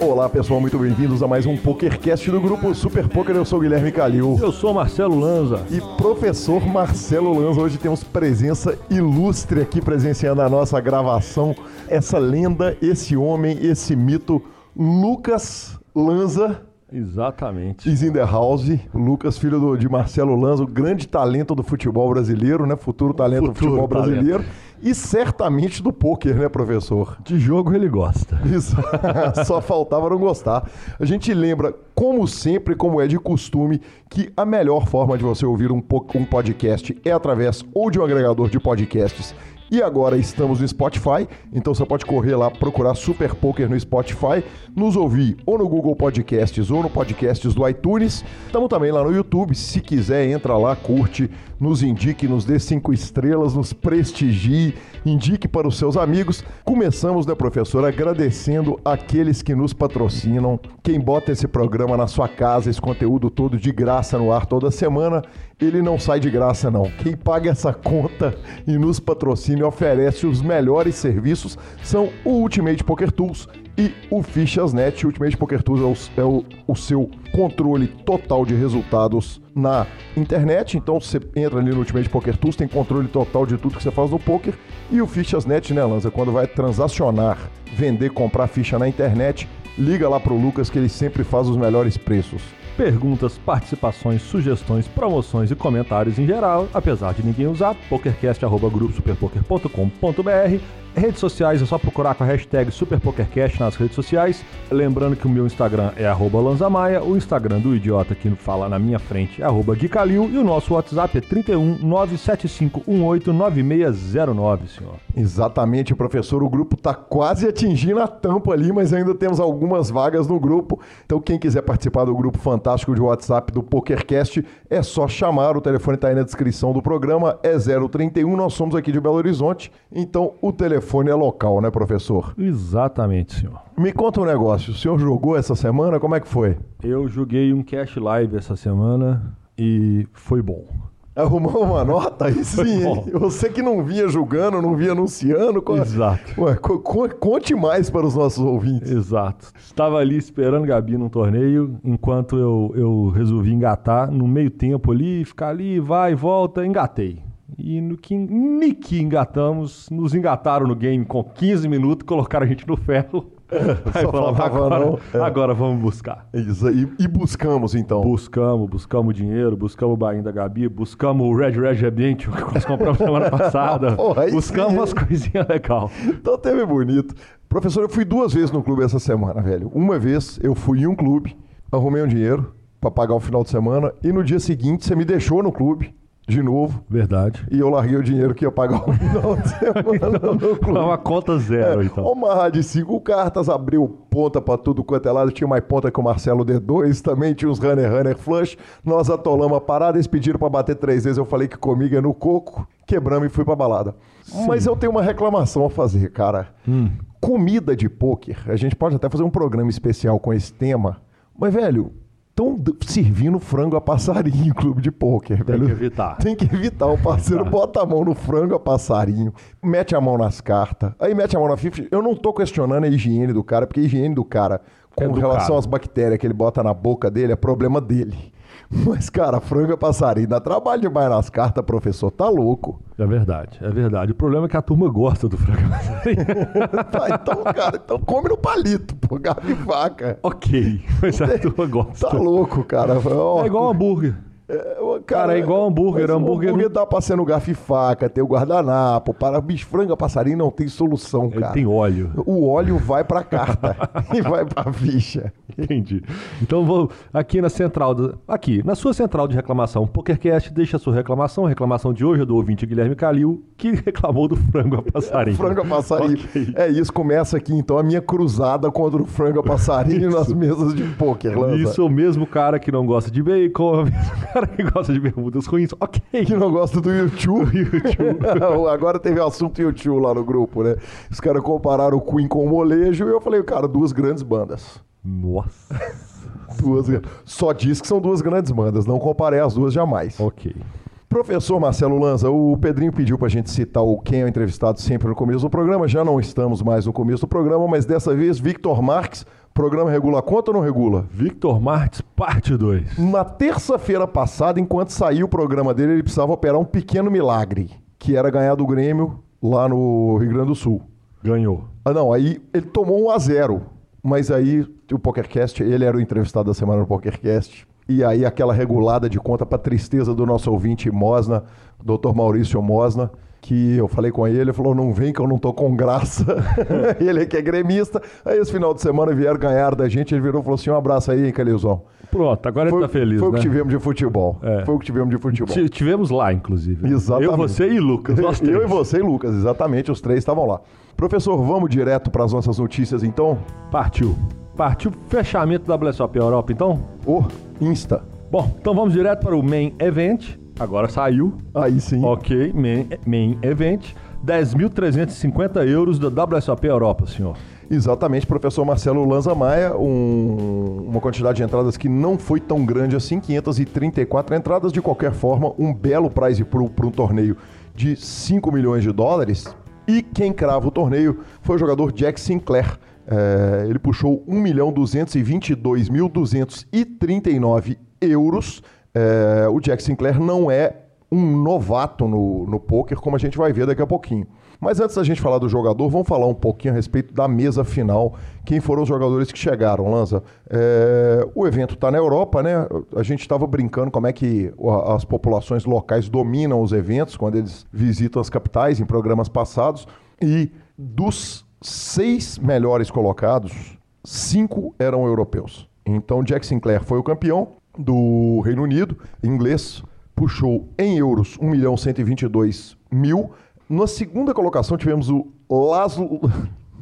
Olá pessoal, muito bem-vindos a mais um PokerCast do grupo Super Poker. Eu sou o Guilherme Calil. Eu sou Marcelo Lanza. E professor Marcelo Lanza, hoje temos presença ilustre aqui presenciando a nossa gravação. Essa lenda, esse homem, esse mito, Lucas Lanza. Exatamente. Is in the house. Lucas, filho do, de Marcelo Lanza, o grande talento do futebol brasileiro, né? Futuro talento Futuro do futebol talento. brasileiro. E certamente do pôquer, né, professor? De jogo ele gosta. Isso. Só faltava não gostar. A gente lembra, como sempre, como é de costume, que a melhor forma de você ouvir um, um podcast é através ou de um agregador de podcasts. E agora estamos no Spotify, então você pode correr lá, procurar Super Poker no Spotify, nos ouvir ou no Google Podcasts ou no podcasts do iTunes. Estamos também lá no YouTube, se quiser, entra lá, curte, nos indique, nos dê cinco estrelas, nos prestigie, indique para os seus amigos. Começamos, né, professor, agradecendo aqueles que nos patrocinam, quem bota esse programa na sua casa, esse conteúdo todo de graça no ar toda semana, ele não sai de graça não. Quem paga essa conta e nos patrocina e oferece os melhores serviços são o Ultimate Poker Tools e o Fichas.net. Ultimate Poker Tools é, o, é o- o seu controle total de resultados na internet. Então você entra ali no Ultimate Poker Tools, tem controle total de tudo que você faz no poker. E o Fichas.net, né, Lanza? Quando vai transacionar, vender, comprar ficha na internet, liga lá pro Lucas que ele sempre faz os melhores preços. Perguntas, participações, sugestões, promoções e comentários em geral, apesar de ninguém usar, pokercast.gruposuperpoker.com.br Redes sociais é só procurar com a hashtag SuperPokerCast nas redes sociais. Lembrando que o meu Instagram é Lanzamaia, o Instagram do idiota que fala na minha frente é arroba Gui Calil, e o nosso WhatsApp é 31 97518 9609, senhor. Exatamente, professor. O grupo está quase atingindo a tampa ali, mas ainda temos algumas vagas no grupo. Então, quem quiser participar do grupo fantástico de WhatsApp do PokerCast, é só chamar. O telefone está aí na descrição do programa. É 031. Nós somos aqui de Belo Horizonte. Então, o telefone é local, né, professor? Exatamente, senhor. Me conta um negócio. O senhor jogou essa semana? Como é que foi? Eu joguei um cash live essa semana e foi bom. Arrumou uma nota? Aí sim, hein? Você que não vinha julgando, não vinha anunciando. co- Exato. Ué, co- co- conte mais para os nossos ouvintes. Exato. Estava ali esperando Gabi num torneio, enquanto eu, eu resolvi engatar no meio tempo ali, ficar ali, vai volta, engatei. E no que, ni que engatamos, nos engataram no game com 15 minutos, colocaram a gente no ferro. Aí faltava agora, não. É. agora vamos buscar. Isso aí. E buscamos, então. Buscamos, buscamos dinheiro, buscamos o bainho da Gabi, buscamos o Red Red Ambiente que nós compramos semana passada. Porra, buscamos sim. umas coisinhas legais. Então teve bonito. Professor, eu fui duas vezes no clube essa semana, velho. Uma vez eu fui em um clube, arrumei um dinheiro pra pagar o final de semana e no dia seguinte você me deixou no clube de novo Verdade. e eu larguei o dinheiro que ia pagar o final de semana no clube. É uma conta zero, então. Uma de cinco cartas, abriu ponta pra tudo quanto é lado. Tinha mais ponta que o Marcelo D2, também tinha uns runner runner flush. Nós atolamos a parada, eles pediram pra bater três vezes. Eu falei que comigo é no coco, quebramos e fui pra balada. Mas eu tenho uma reclamação a fazer, cara. Hum. Comida de pôquer, a gente pode até fazer um programa especial com esse tema, mas, velho. Estão servindo frango a passarinho em clube de pôquer, velho. que evitar. Tem que evitar. O parceiro bota a mão no frango a passarinho, mete a mão nas cartas, aí mete a mão na FIFA. Eu não tô questionando a higiene do cara, porque a higiene do cara, com É do relação cara. às bactérias que ele bota na boca dele, é problema dele. Mas, cara, frango a passarinho dá trabalho demais nas cartas, professor. Tá louco. É verdade, é verdade. O problema é que a turma gosta do frango passarinho. Tá, então, cara, então come no palito, pô, garfo e vaca. ok, mas a turma gosta. Tá louco, cara. É igual hambúrguer. É, Cara, é igual hambúrguer, hambúrguer hambúrguer dá pra ser no garfo e faca, tem o guardanapo. Para bicho, frango a passarinho não tem solução, Ele cara. tem óleo. O óleo vai pra carta e vai pra ficha. Entendi. Então vou aqui na central, do, aqui, na sua central de reclamação, PokerCast, deixa a sua reclamação. A reclamação de hoje é do ouvinte Guilherme Calil, que reclamou do frango a passarinho. Frango a passarinho. Ok. É isso, começa aqui então a minha cruzada contra o frango a passarinho nas mesas de pôquer, Lanza. Isso, o mesmo cara que não gosta de bacon, o mesmo cara que gosta de bermudas ruins. Ok. Que não gosta do YouTube. Agora teve assunto YouTube lá no grupo, né? Os caras compararam o Queen com o molejo e eu falei, cara, duas grandes bandas. Nossa. Duas, só diz que são duas grandes bandas, não comparei as duas jamais. ok. Professor Marcelo Lanza, o Pedrinho pediu para a gente citar o quem é o entrevistado sempre no começo do programa. Já não estamos mais no começo do programa, mas dessa vez Victor Marques. Programa regula conta ou não regula? Victor Marques, parte 2. Na terça-feira passada, enquanto saiu o programa dele, ele precisava operar um pequeno milagre, que era ganhar do Grêmio lá no Rio Grande do Sul. Ganhou. Ah, não, aí ele tomou um a 0 mas aí o PokerCast, ele era o entrevistado da semana no PokerCast. E aí aquela regulada de conta para tristeza do nosso ouvinte Mosna, Dr. Maurício Mosna, que eu falei com ele, ele falou, não vem que eu não tô com graça. ele que é gremista. Aí esse final de semana vieram ganhar da gente, ele virou e falou assim, um abraço aí, hein, Calilzão. Pronto, agora foi, ele tá feliz, Foi né? o que tivemos de futebol. É. Foi o que tivemos de futebol. T tivemos lá, inclusive. Exatamente. Eu, você e Lucas, nós três. Eu e você e Lucas, exatamente, os três estavam lá. Professor, vamos direto para as nossas notícias, então? Partiu. Partiu fechamento da WSOP Europa, então? O Insta. Bom, então vamos direto para o Main Event. Agora saiu. Aí sim. Ok, Main, main Event. 10.350 euros da WSOP Europa, senhor. Exatamente, professor Marcelo Lanza Maia, um, uma quantidade de entradas que não foi tão grande assim, 534 entradas, de qualquer forma, um belo prize para um torneio de 5 milhões de dólares. E quem crava o torneio foi o jogador Jack Sinclair. É, ele puxou 1.222.239 euros. É, o Jack Sinclair não é um novato no, no poker, como a gente vai ver daqui a pouquinho. Mas antes da gente falar do jogador, vamos falar um pouquinho a respeito da mesa final. Quem foram os jogadores que chegaram, Lanza? É, o evento está na Europa, né? A gente estava brincando como é que as populações locais dominam os eventos quando eles visitam as capitais em programas passados. E dos seis melhores colocados, cinco eram europeus. Então Jack Sinclair foi o campeão do Reino Unido, inglês, puxou em euros 1 milhão 122 mil. Na segunda colocação tivemos o Laszlo...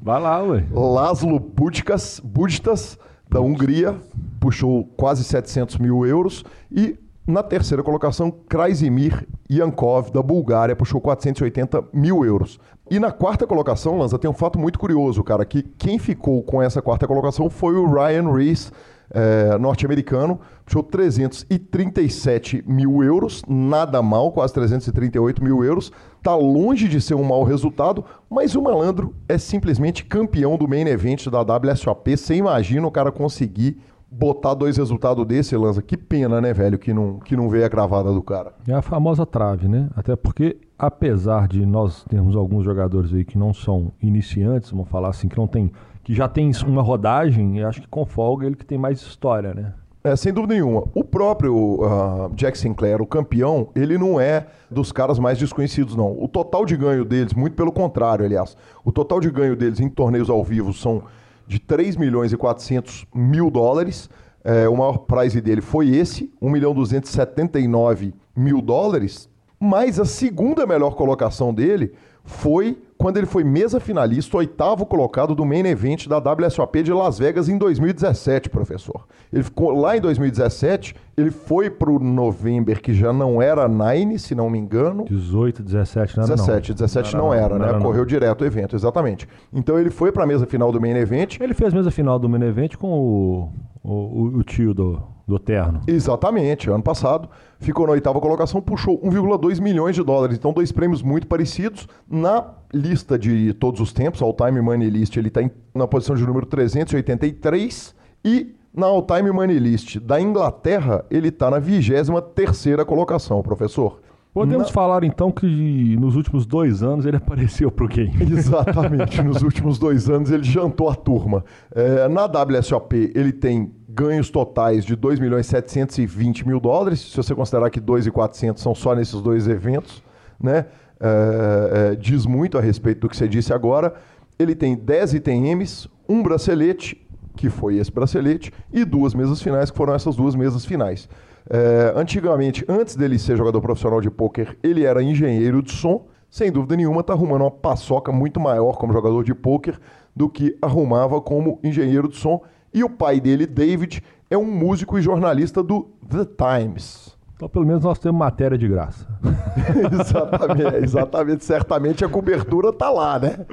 Vai lá, ué. Laszlo Budkas, Budtas, da Hungria, puxou quase 700 mil euros. E na terceira colocação, Krasimir Yankov, da Bulgária, puxou 480 mil euros. E na quarta colocação, Lanza, tem um fato muito curioso, cara, que quem ficou com essa quarta colocação foi o Ryan Reese, é, norte-americano, puxou 337 mil euros, nada mal, quase 338 mil euros. Tá longe de ser um mau resultado, mas o malandro é simplesmente campeão do main event da WSOP. Você imagina o cara conseguir botar dois resultados desse, Lanza. Que pena, né, velho, que não, que não veio a gravada do cara. É a famosa trave, né? Até porque, apesar de nós termos alguns jogadores aí que não são iniciantes, vamos falar assim, que não tem. Que já tem uma rodagem, acho que com folga ele que tem mais história, né? É, sem dúvida nenhuma. O próprio uh, Jack Sinclair, o campeão, ele não é dos caras mais desconhecidos, não. O total de ganho deles, muito pelo contrário, aliás, o total de ganho deles em torneios ao vivo são de 3 milhões e 400 mil dólares. É, o maior prize dele foi esse, 1 milhão 279 mil dólares. Mas a segunda melhor colocação dele foi quando ele foi mesa finalista, oitavo colocado do main event da WSOP de Las Vegas em 2017, professor. Ele ficou lá em 2017, ele foi para o November, que já não era Nine, se não me engano. 18, 17, não era 17, não. 17 não, não era, não, né? Não Correu direto o evento, exatamente. Então ele foi para a mesa final do main event. Ele fez mesa final do main event com o, o, o tio do, do Terno. Exatamente, ano passado. Ficou na oitava colocação, puxou 1,2 milhões de dólares. Então, dois prêmios muito parecidos. Na lista de todos os tempos, All Time Money List, ele está na posição de número 383. E na All Time Money List da Inglaterra, ele está na 23 terceira colocação, professor. Podemos Na... falar então que nos últimos dois anos ele apareceu para o game. Exatamente, nos últimos dois anos ele jantou a turma. É, na WSOP ele tem ganhos totais de 2 milhões 720 mil dólares, se você considerar que 2,400 são só nesses dois eventos, né? É, é, diz muito a respeito do que você disse agora. Ele tem 10 ITMs, um bracelete, que foi esse bracelete, e duas mesas finais, que foram essas duas mesas finais. É, antigamente, antes dele ser jogador profissional de pôquer, ele era engenheiro de som. Sem dúvida nenhuma, está arrumando uma paçoca muito maior como jogador de pôquer do que arrumava como engenheiro de som. E o pai dele, David, é um músico e jornalista do The Times. Então, pelo menos nós temos matéria de graça. exatamente, exatamente. Certamente a cobertura está lá, né?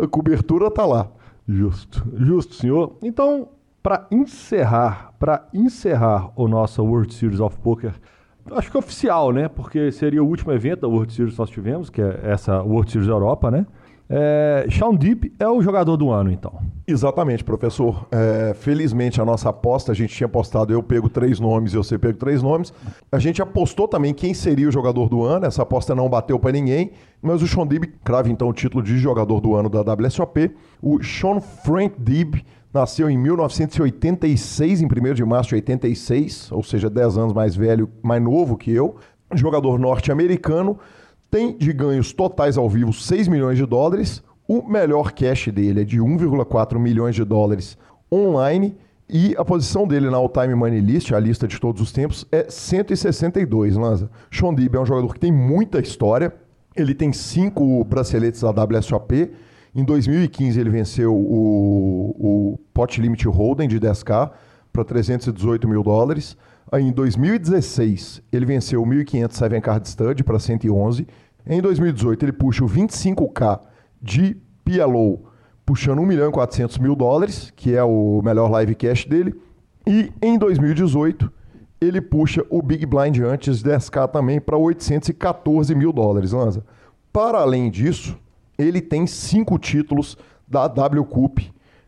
A cobertura está lá. Justo, justo, senhor. Então, para encerrar, para encerrar o nosso World Series of Poker acho que oficial, né? Porque seria o último evento da World Series que nós tivemos, que é essa World Series Europa, né? É, Sean Deep é o jogador do ano, então. Exatamente, professor. É, felizmente a nossa aposta, a gente tinha apostado, eu pego três nomes e você pego três nomes. A gente apostou também quem seria o jogador do ano, essa aposta não bateu para ninguém, mas o Sean Deeb crava então o título de jogador do ano da WSOP. O Sean Frank Deeb nasceu em 1986, em 1 de março de 86, ou seja, 10 anos mais velho, mais novo que eu. Jogador norte-americano tem de ganhos totais ao vivo 6 milhões de dólares. O melhor cash dele é de 1,4 milhões de dólares online. E a posição dele na All-Time Money List, a lista de todos os tempos, é 162, Lanza. Sean Deeb é um jogador que tem muita história. Ele tem cinco braceletes da WSOP. Em 2015 ele venceu o, o Pot Limit Hold'em de 10K para 318 mil dólares. Aí em 2016 ele venceu o 1.500 Seven Card Stud para 111 em 2018, ele puxa o 25K de PLO, puxando 1 milhão e 400 mil dólares, que é o melhor live cash dele. E em 2018, ele puxa o Big Blind antes 10K também para 814 mil dólares, Lanza. Para além disso, ele tem cinco títulos da W Cup.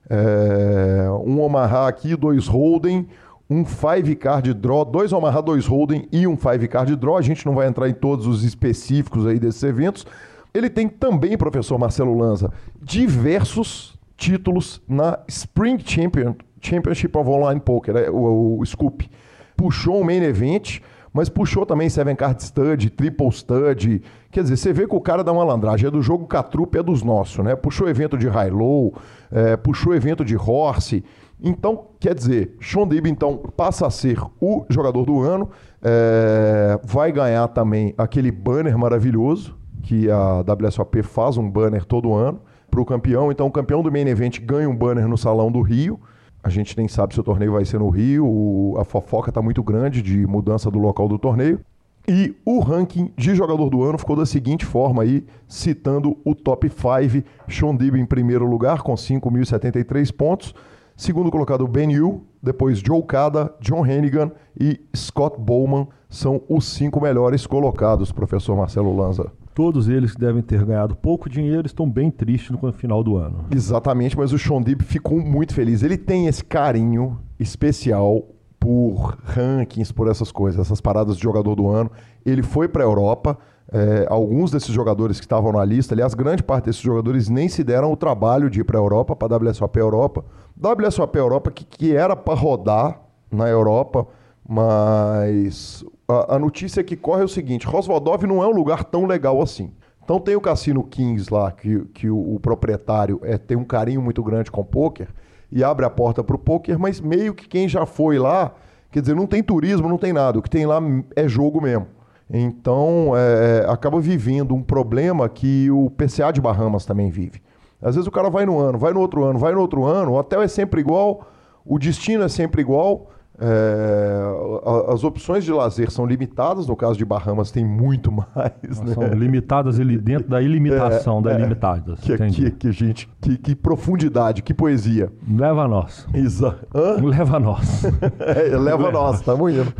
É, um Omaha aqui, dois Holden, um 5 card draw, dois Omaha, dois Holden e um 5 card draw. A gente não vai entrar em todos os específicos aí desses eventos. Ele tem também, professor Marcelo Lanza, diversos títulos na Spring Champion, Championship of Online Poker, né? o, o, o Scoop. Puxou um main event, mas puxou também Seven Card Stud, Triple Stud. Quer dizer, você vê que o cara da malandragem é do jogo Catrup, é dos nossos, né? Puxou evento de High Low, é, puxou evento de Horse. Então, quer dizer, Sean Dib, então, passa a ser o jogador do ano, é, vai ganhar também aquele banner maravilhoso, que a WSOP faz um banner todo ano para o campeão. Então, o campeão do main event ganha um banner no Salão do Rio. A gente nem sabe se o torneio vai ser no Rio, a fofoca está muito grande de mudança do local do torneio. E o ranking de jogador do ano ficou da seguinte forma aí, citando o top 5, Sean Dib em primeiro lugar com 5.073 pontos. Segundo colocado, Ben Yu. Depois, Joe Cada, John Hennigan e Scott Bowman são os cinco melhores colocados, professor Marcelo Lanza. Todos eles que devem ter ganhado pouco dinheiro estão bem tristes no final do ano. Exatamente, mas o Sean Deeb ficou muito feliz. Ele tem esse carinho especial por rankings, por essas coisas, essas paradas de jogador do ano. Ele foi para a Europa. É, alguns desses jogadores que estavam na lista, aliás, grande parte desses jogadores nem se deram o trabalho de ir para a Europa, para a WSOP Europa. WSOP Europa que, que era para rodar na Europa, mas a, a, notícia que corre é o seguinte: Rosvaldov não é um lugar tão legal assim. Então tem o Cassino Kings lá, que, que o, o proprietário é, tem um carinho muito grande com o poker e abre a porta para o poker, mas meio que quem já foi lá, quer dizer, não tem turismo, não tem nada. O que tem lá é jogo mesmo. Então, é, é, acaba vivendo um problema que o PCA de Bahamas também vive. Às vezes o cara vai no ano, vai no outro ano, vai no outro ano, o hotel é sempre igual, o destino é sempre igual, é, as opções de lazer são limitadas, no caso de Bahamas tem muito mais. Né? São limitadas ali dentro da ilimitação, é, da é, ilimitadas. Que, que, que, gente, que, que, profundidade, que poesia. Leva a nós. Isa. Leva a nós. é, leva a nós, estamos indo.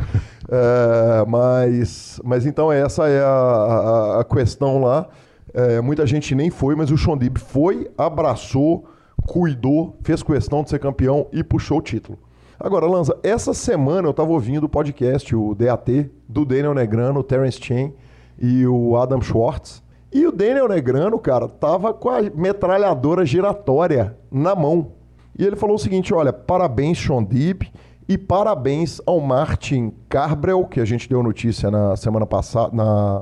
É, mas, mas então essa é a, a, a questão lá. É, muita gente nem foi, mas o Shondib foi, abraçou, cuidou, fez questão de ser campeão e puxou o título. Agora, Lanza, essa semana eu estava ouvindo o podcast, o DAT, do Daniel Negrano, o Terence Chen e o Adam Schwartz. E o Daniel Negrano, cara, tava com a metralhadora giratória na mão. E ele falou o seguinte: olha, parabéns, Sean Deep, e parabéns ao Martin Carbrel, que a gente deu notícia na semana passada,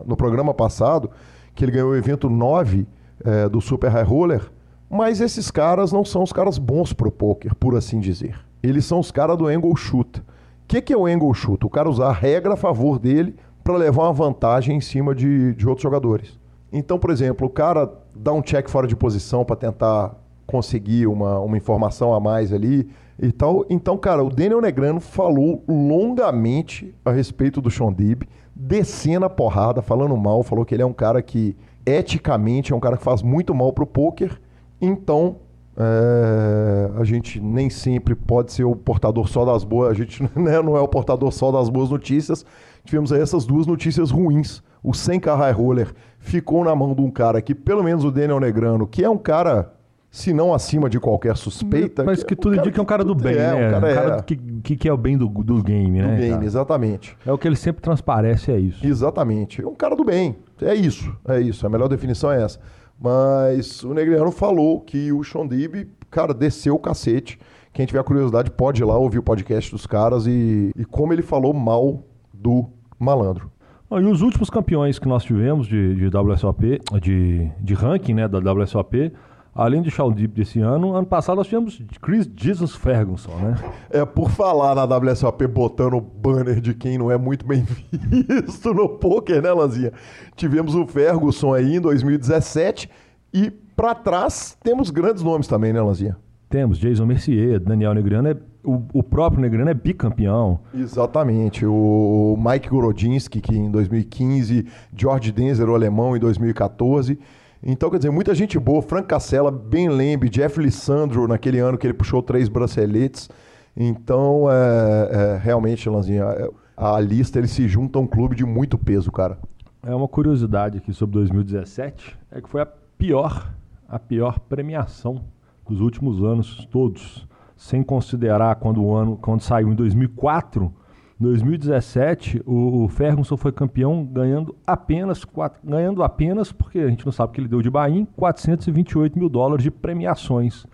no programa passado, que ele ganhou o evento 9 é, do Super High Roller. Mas esses caras não são os caras bons pro poker, por assim dizer. Eles são os caras do angle shoot. O que, que é o angle shoot? O cara usar a regra a favor dele para levar uma vantagem em cima de, de outros jogadores. Então, por exemplo, o cara dá um check fora de posição para tentar conseguir uma, uma informação a mais ali e tal. Então, cara, o Daniel Negrano falou longamente a respeito do Sean Dib, descendo a porrada, falando mal, falou que ele é um cara que eticamente é um cara que faz muito mal pro poker. Então, é, a gente nem sempre pode ser o portador só das boas, a gente né, não é o portador só das boas notícias. tivemos aí essas duas notícias ruins. O 100K High Roller ficou na mão de um cara que, pelo menos o Daniel Negrano, que é um cara se não acima de qualquer suspeita. Mas que tudo indica que é um cara do bem, é, né? Um cara, um cara é... que, que, que, é o bem do, do game, né? Do game, cara? exatamente. É o que ele sempre transparece, é isso. Exatamente. É um cara do bem. É isso, é isso. A melhor definição é essa. Mas o Negriano falou que o Shondib, cara, desceu o cacete. Quem tiver curiosidade pode ir lá ouvir o podcast dos caras e, e como ele falou mal do malandro. e os últimos campeões que nós tivemos de, de WSOP, de, de ranking né, da WSOP, além de Shawn Deep desse ano, ano passado nós tivemos Chris Jesus Ferguson, né? É, por falar na WSOP botando banner de quem não é muito bem visto no poker, né, Lanzinha? Tivemos o Ferguson aí em 2017 e para trás temos grandes nomes também, né, Lanzinha? Temos Jason Mercier, Daniel Negriano, é, o, o, próprio Negriano é bicampeão. Exatamente. O Mike Gorodinski, que em 2015, George Denzer, o alemão, em 2014. Então, quer dizer, muita gente boa. Frank Cassella, Ben Lembe, Jeff Lissandro, naquele ano que ele puxou três braceletes. Então, é, é, realmente, Lanzinha, é, a lista ele se junta a um clube de muito peso, cara. É uma curiosidade aqui sobre 2017, é que foi a pior, a pior premiação dos últimos anos todos, sem considerar quando o ano, quando saiu em 2004, 2017 o, o Ferguson foi campeão ganhando apenas quatro, ganhando apenas porque a gente não sabe o que ele deu de Bahia, 428 mil dólares de premiações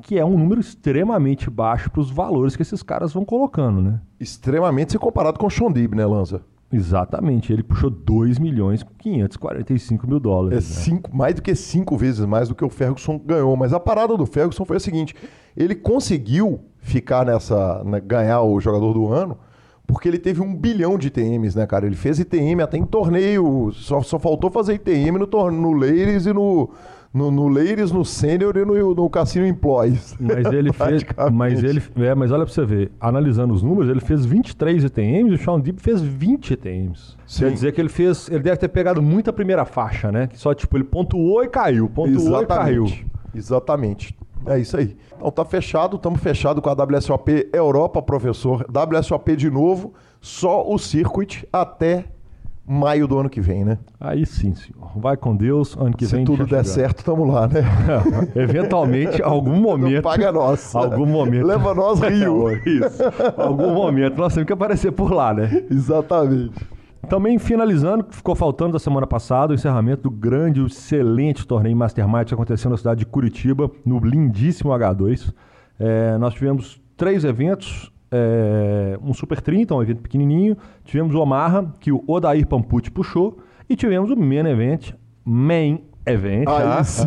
que é um número extremamente baixo para os valores que esses caras vão colocando, né? Extremamente se comparado com o Shondib, né, Lanza? Exatamente, ele puxou 2 milhões 545 mil dólares. É né? cinco, mais do que cinco vezes mais do que o Ferguson ganhou. Mas a parada do Ferguson foi a seguinte: ele conseguiu ficar nessa. Né, ganhar o jogador do ano, porque ele teve um bilhão de ITMs, né, cara? Ele fez ITM até em torneio, só, só faltou fazer ITM no, no Ladies e no, no, no Ladies, no Sênior e no, no Cassino Employees. Mas ele fez. mas ele. É, mas olha pra você ver, analisando os números, ele fez 23 ETMs e o Sean Deep fez 20 ETMs. Sim. Quer dizer que ele fez. Ele deve ter pegado muita primeira faixa, né? Que só, tipo, ele pontuou e caiu, pontuou Exatamente. e caiu. Exatamente. É isso aí. Então tá fechado, estamos fechado com a WSOP Europa, professor. WSOP de novo, só o circuit até maio do ano que vem, né? Aí sim, senhor. Vai com Deus, ano que Se vem. Se tudo der certo, estamos lá, né? Eventualmente, algum momento. Paga nós. Algum momento. Leva nós, Rio. Isso. algum momento nós temos que aparecer por lá, né? Exatamente. Também finalizando, ficou faltando da semana passada o encerramento do grande, excelente torneio Mastermind que aconteceu na cidade de Curitiba, no lindíssimo H2. É, nós tivemos três eventos, é, um Super 30, um evento pequenininho. Tivemos o Omaha, que o Odair Pampucci puxou. E tivemos o Main Event, Main Event. Aí ah, sim,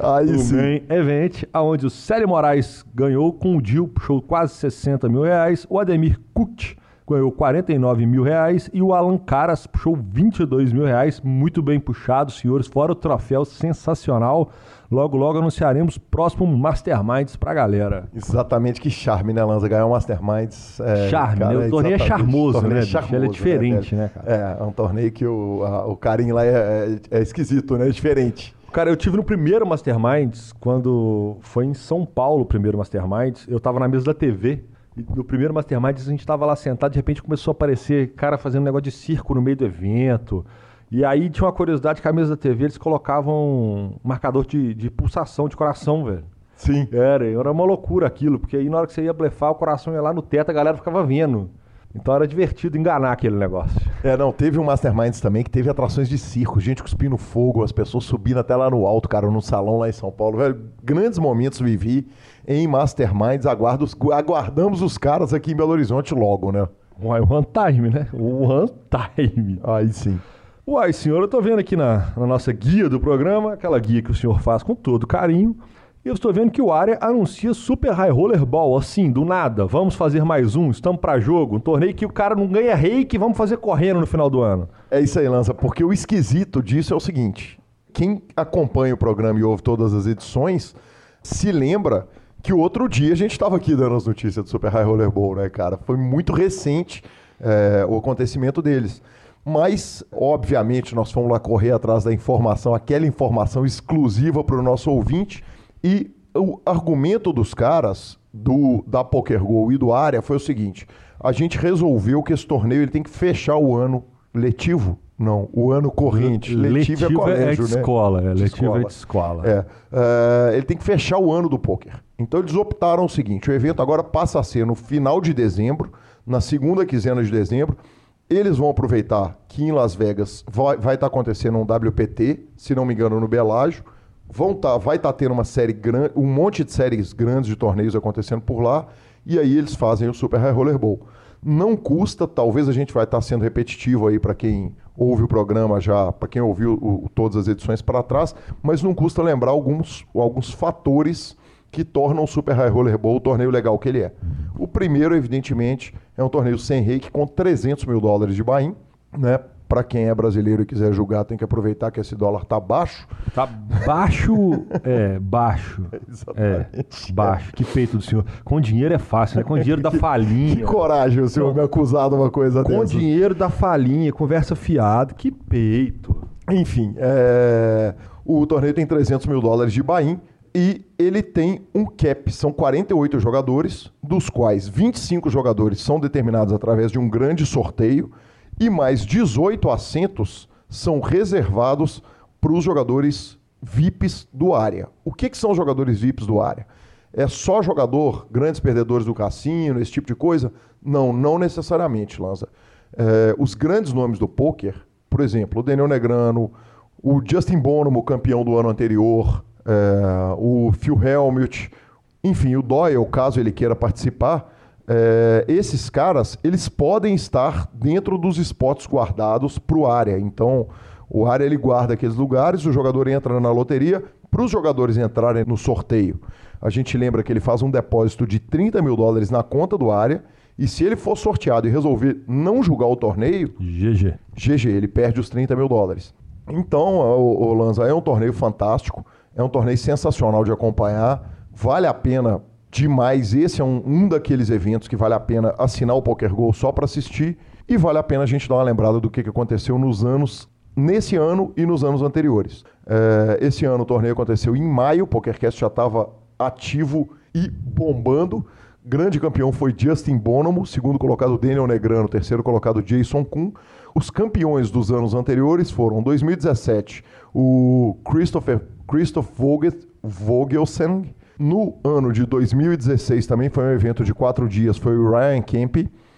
ah, aí o sim. Main Event, onde o Célio Moraes ganhou com o Dil, puxou quase 60 mil reais. O Ademir Kut ganhou 49 mil reais e o Alan Caras puxou 22 mil reais, muito bem puxado, senhores, fora o troféu sensacional. Logo, logo anunciaremos próximo Masterminds pra galera. Exatamente, que charme, né, Lanza? Ganhar um Masterminds. É, charme, cara, né? O torneio é charmoso, torneio né? É charmoso, Ele é diferente, né, né, cara? É, é um torneio que o, a, o carinho lá é, é, é esquisito, né? É diferente. Cara, eu tive no primeiro Masterminds, quando foi em São Paulo o primeiro Masterminds, eu tava na mesa da TV no primeiro Mastermind, a gente estava lá sentado, de repente começou a aparecer cara fazendo um negócio de circo no meio do evento. E aí tinha uma curiosidade que a mesa da TV eles colocavam um marcador de, de pulsação de coração, velho. Sim. Era, era uma loucura aquilo, porque aí na hora que você ia blefar, o coração ia lá no teto, a galera ficava vendo. Então era divertido enganar aquele negócio. É, não, teve um Masterminds também que teve atrações de circo, gente cuspindo fogo, as pessoas subindo até lá no alto, cara, no salão lá em São Paulo. Velho, grandes momentos vivi em Masterminds. Aguardo, aguardamos os caras aqui em Belo Horizonte logo, né? Uai, one time, né? One time. Aí sim. Uai, senhor, eu tô vendo aqui na, na nossa guia do programa, aquela guia que o senhor faz com todo carinho. E eu estou vendo que o Área anuncia Super High Roller Ball, assim, do nada. Vamos fazer mais um, estamos para jogo. Um torneio que o cara não ganha reiki, vamos fazer correndo no final do ano. É isso aí, Lança, porque o esquisito disso é o seguinte: quem acompanha o programa e ouve todas as edições se lembra que o outro dia a gente estava aqui dando as notícias do Super High Roller Ball, né, cara? Foi muito recente é, o acontecimento deles. Mas, obviamente, nós fomos lá correr atrás da informação, aquela informação exclusiva para o nosso ouvinte. E o argumento dos caras, do da PokerGo e do Área, foi o seguinte: a gente resolveu que esse torneio ele tem que fechar o ano letivo. Não, o ano corrente. Letivo, letivo é colégio, é de né? escola, é, De letivo é de escola. É, é, ele tem que fechar o ano do poker. Então eles optaram o seguinte: o evento agora passa a ser no final de dezembro, na segunda quinzena de dezembro. Eles vão aproveitar que em Las Vegas vai estar acontecendo um WPT, se não me engano, no Belágio. Vão tá, vai estar tendo uma série grande, um monte de séries grandes de torneios acontecendo por lá. E aí eles fazem o Super High Roller Bowl. Não custa, talvez a gente vai estar sendo repetitivo aí para quem ouve o programa já, para quem ouviu o- todas as edições para trás, mas não custa lembrar alguns, alguns fatores que tornam o Super High Roller Bowl o torneio legal que ele é. O primeiro, evidentemente, é um torneio sem reiki com 300 mil dólares de buy-in, né? Para quem é brasileiro e quiser jogar, tem que aproveitar que esse dólar tá baixo. Tá baixo, é, baixo. É, Exatamente. baixo. Que peito do senhor. Com dinheiro é fácil, né? Com dinheiro da Que falinha. coragem o senhor me acusar de uma coisa Com dessa. dinheiro da falinha, conversa fiada. Que peito. Enfim, é, o torneio tem 300 mil dólares de buy-in e ele tem um cap. São 48 jogadores, dos quais 25 jogadores são determinados através de um grande sorteio e mais 18 assentos são reservados para os jogadores VIPs do área. O que, que são os jogadores VIPs do área? É só jogador, grandes perdedores do cassino, esse tipo de coisa? Não, não necessariamente, Lanza. É, os grandes nomes do poker, por exemplo, o Daniel Negrano, o Justin Bonomo, campeão do ano anterior, é, o Phil Helmut, enfim, o Doyle, caso ele queira participar, é, esses caras, eles podem estar dentro dos spots guardados para o área. Então, o área ele guarda aqueles lugares, o jogador entra na loteria, para os jogadores entrarem no sorteio. A gente lembra que ele faz um depósito de 30 mil dólares na conta do área, e se ele for sorteado e resolver não julgar o torneio, GG. GG, ele perde os 30 mil dólares. Então, o, o Lanza é um torneio fantástico, é um torneio sensacional de acompanhar, vale a pena demais. Esse é um, um daqueles eventos que vale a pena assinar o Poker Go só para assistir e vale a pena a gente dar uma lembrada do que, que aconteceu nos anos, nesse ano e nos anos anteriores. É, esse ano o torneio aconteceu em maio, o PokerCast já estava ativo e bombando. Grande campeão foi Justin Bonomo, segundo colocado Daniel Negrano, terceiro colocado Jason Kuhn. Os campeões dos anos anteriores foram 2017, o Christopher Christoph Vogel, Vogelsen. No ano de 2016 também foi um evento de quatro dias, foi o Ryan Kemp.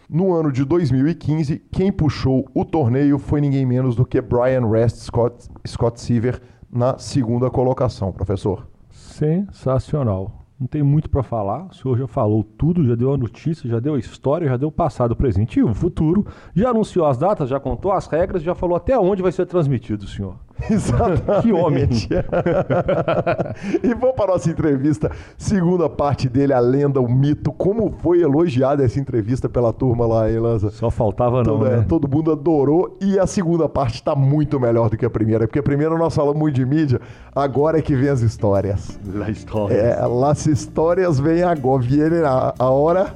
No ano de 2015, quem puxou o torneio foi ninguém menos do que Brian Rest Scott, Scott Seaver na segunda colocação, professor. Sensacional. Não tem muito para falar. O senhor já falou tudo, já deu a notícia, já deu a história, já deu o passado, o presente e o futuro. Já anunciou as datas, já contou as regras, já falou até onde vai ser transmitido, senhor. Exatamente. Que homem. e vamos para a nossa entrevista, segunda parte dele, a lenda, o mito. Como foi elogiada essa entrevista pela turma lá, hein, Lanza? Só faltava não, Todo, é, né? todo mundo adorou e a segunda parte está muito melhor do que a primeira, porque a primeira nós falamos muito de mídia, agora é que vem as histórias. A história. É, las histórias vêm agora, viene a, a hora.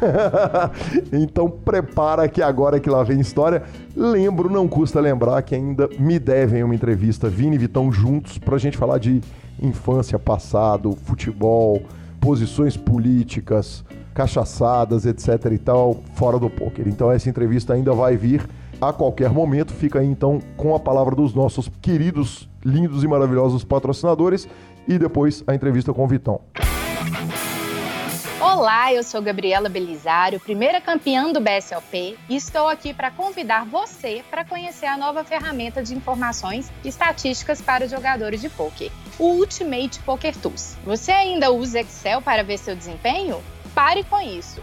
então prepara que agora que lá vem história. Lembro, não custa lembrar que ainda me devem uma entrevista, Vini e Vitão juntos, pra gente falar de infância, passado, futebol, posições políticas, cachaçadas, etc e tal, fora do poker. Então essa entrevista ainda vai vir a qualquer momento. Fica aí então com a palavra dos nossos queridos, lindos e maravilhosos patrocinadores e depois a entrevista com o Vitão. Olá, eu sou Gabriela Belisário, primeira campeã do BSOP, e estou aqui para convidar você para conhecer a nova ferramenta de informações e estatísticas para os jogadores de poker, o Ultimate Poker Tools. Você ainda usa Excel para ver seu desempenho? Pare com isso.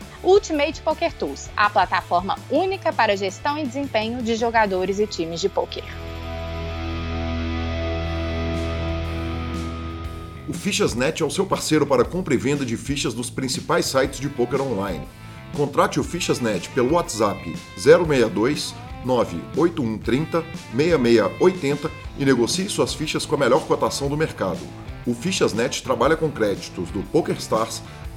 Ultimate Poker Tools, a plataforma única para gestão e desempenho de jogadores e times de poker. O Fichas.net é o seu parceiro para compra e venda de fichas dos principais sites de poker online. Contrate o Fichasnet pelo WhatsApp 062 98130 6680 e negocie suas fichas com a melhor cotação do mercado. O Fichasnet trabalha com créditos do PokerStars,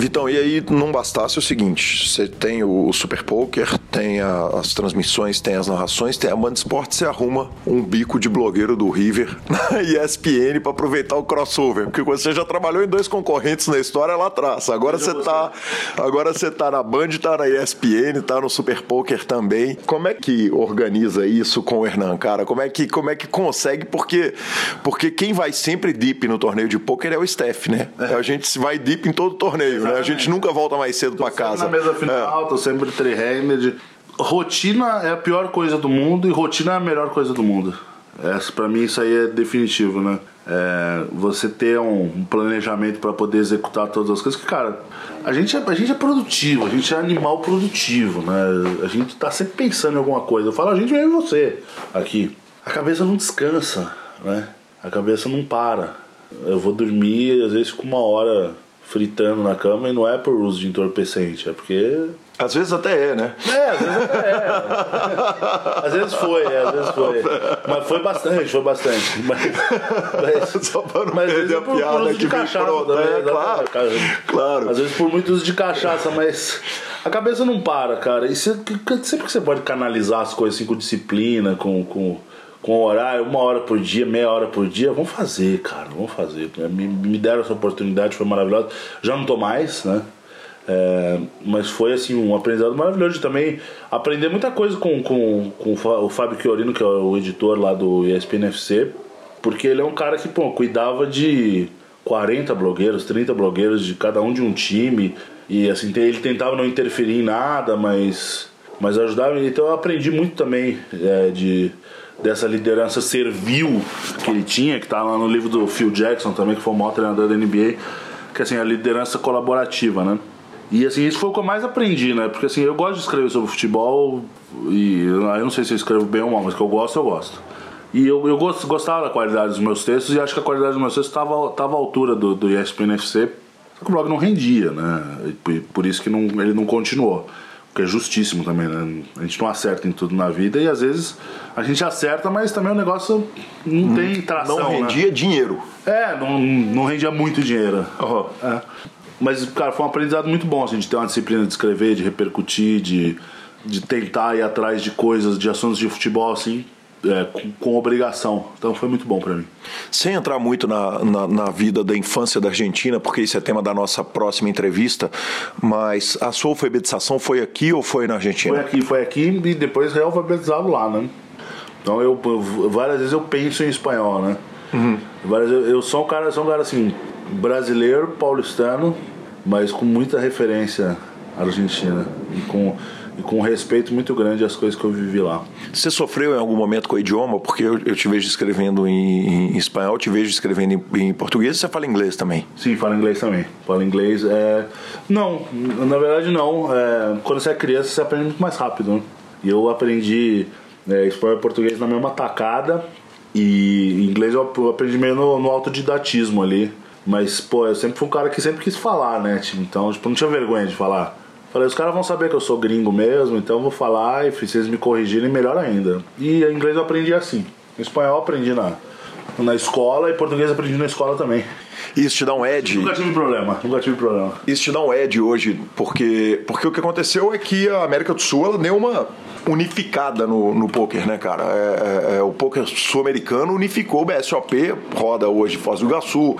Vitão, e aí não bastasse o seguinte: você tem o Super Poker, tem a, as transmissões, tem as narrações, tem a Band Esporte, você arruma um bico de blogueiro do River na ESPN para aproveitar o crossover, porque você já trabalhou em dois concorrentes na história lá atrás. Agora você tá, agora você tá na Band, tá na ESPN, tá no Super Poker também. Como é que organiza isso com o Hernan, cara? Como é que como é que consegue? Porque porque quem vai sempre deep no torneio de poker é o Steph, né? É. A gente vai deep em todo torneio, né? A gente nunca volta mais cedo para casa. na mesa final, é. tô sempre tri-handed. Rotina é a pior coisa do mundo e rotina é a melhor coisa do mundo. Essa, para mim isso aí é definitivo, né? É, você ter um, planejamento para poder executar todas as coisas que, cara, a gente, é, a gente é produtivo, a gente é animal produtivo, né? A gente tá sempre pensando em alguma coisa. Eu falo, a gente é você aqui. A cabeça não descansa, né? A cabeça não para. Eu vou dormir, às vezes, com uma hora fritando na cama e não é por uso de entorpecente, é porque. Às vezes até é, né? É, às vezes até é. às vezes foi, é, às vezes foi. Mas foi bastante, foi bastante. Mas, mas, Só para não mas perder a por, piada por uso de cachaça também, é, claro, claro. Às vezes por muito uso de cachaça, mas a cabeça não para, cara. E sempre que você pode canalizar as coisas assim com disciplina, com, com com horário, uma hora por dia, meia hora por dia, vamos fazer, cara, vamos fazer. Me, me deram essa oportunidade, foi maravilhosa. Já não tô mais, né? É, mas foi assim um aprendizado maravilhoso de também aprender muita coisa com, com, com o Fábio Chiorino, que é o editor lá do ESPN FC, porque ele é um cara que pô, cuidava de 40 blogueiros, 30 blogueiros de cada um de um time, e assim, ele tentava não interferir em nada, mas, mas ajudava. Então eu aprendi muito também é, de dessa liderança servil que ele tinha, que tá lá no livro do Phil Jackson também, que foi o maior treinador da NBA, que assim, a liderança colaborativa, né? E assim, isso foi o que eu mais aprendi, né? Porque assim, eu gosto de escrever sobre futebol e eu não sei se eu escrevo bem ou mal, mas que eu gosto, eu gosto. E eu, eu gostava da qualidade dos meus textos e acho que a qualidade dos meus textos estava tava à altura do, do ESPN FC, só que o blog não rendia, né? E por isso que não, ele não continuou que é justíssimo também, né? A gente não acerta em tudo na vida e às vezes a gente acerta, mas também o negócio não hum, tem tração. Não rendia né? dinheiro. É, não, não rendia muito dinheiro. Uhum. É. Mas, cara, foi um aprendizado muito bom assim, de ter uma disciplina de escrever, de repercutir, de, de tentar ir atrás de coisas, de assuntos de futebol, assim, é, com, com, obrigação. Então foi muito bom para mim. Sem entrar muito na, na, na, vida da infância da Argentina, porque isso é tema da nossa próxima entrevista, mas a sua alfabetização foi aqui ou foi na Argentina? Foi aqui, foi aqui e depois realfabetizado lá, né? Então eu, várias vezes eu penso em espanhol, né? Uhum. Várias, eu, eu sou um cara, sou um cara assim, brasileiro, paulistano, mas com muita referência argentina e com e com um respeito muito grande às coisas que eu vivi lá. Você sofreu em algum momento com o idioma? Porque eu, eu te vejo escrevendo em, em, espanhol, te vejo escrevendo em, em português, você fala inglês também? Sim, falo inglês também. Falo inglês. É... Não, na verdade não. É... Quando você é criança, você aprende muito mais rápido. Né? E eu aprendi é, espanhol e português na mesma tacada. E inglês eu aprendi meio no, no autodidatismo ali. Mas, pô, eu sempre fui um cara que sempre quis falar, né? Então, tipo, não tinha vergonha de falar. Falei, os caras vão saber que eu sou gringo mesmo, então eu vou falar e se vocês me corrigirem, melhor ainda. E inglês eu aprendi assim. Espanhol eu aprendi na, na escola e português eu aprendi na escola também. Isso te dá um edge. Nunca tive problema, nunca tive problema. Isso te dá um edge hoje, porque, porque o que aconteceu é que a América do Sul ela deu uma unificada no, no poker, né, cara? É, é, é o poker sul-americano unificou o BSOP, roda hoje Foz do Iguaçu,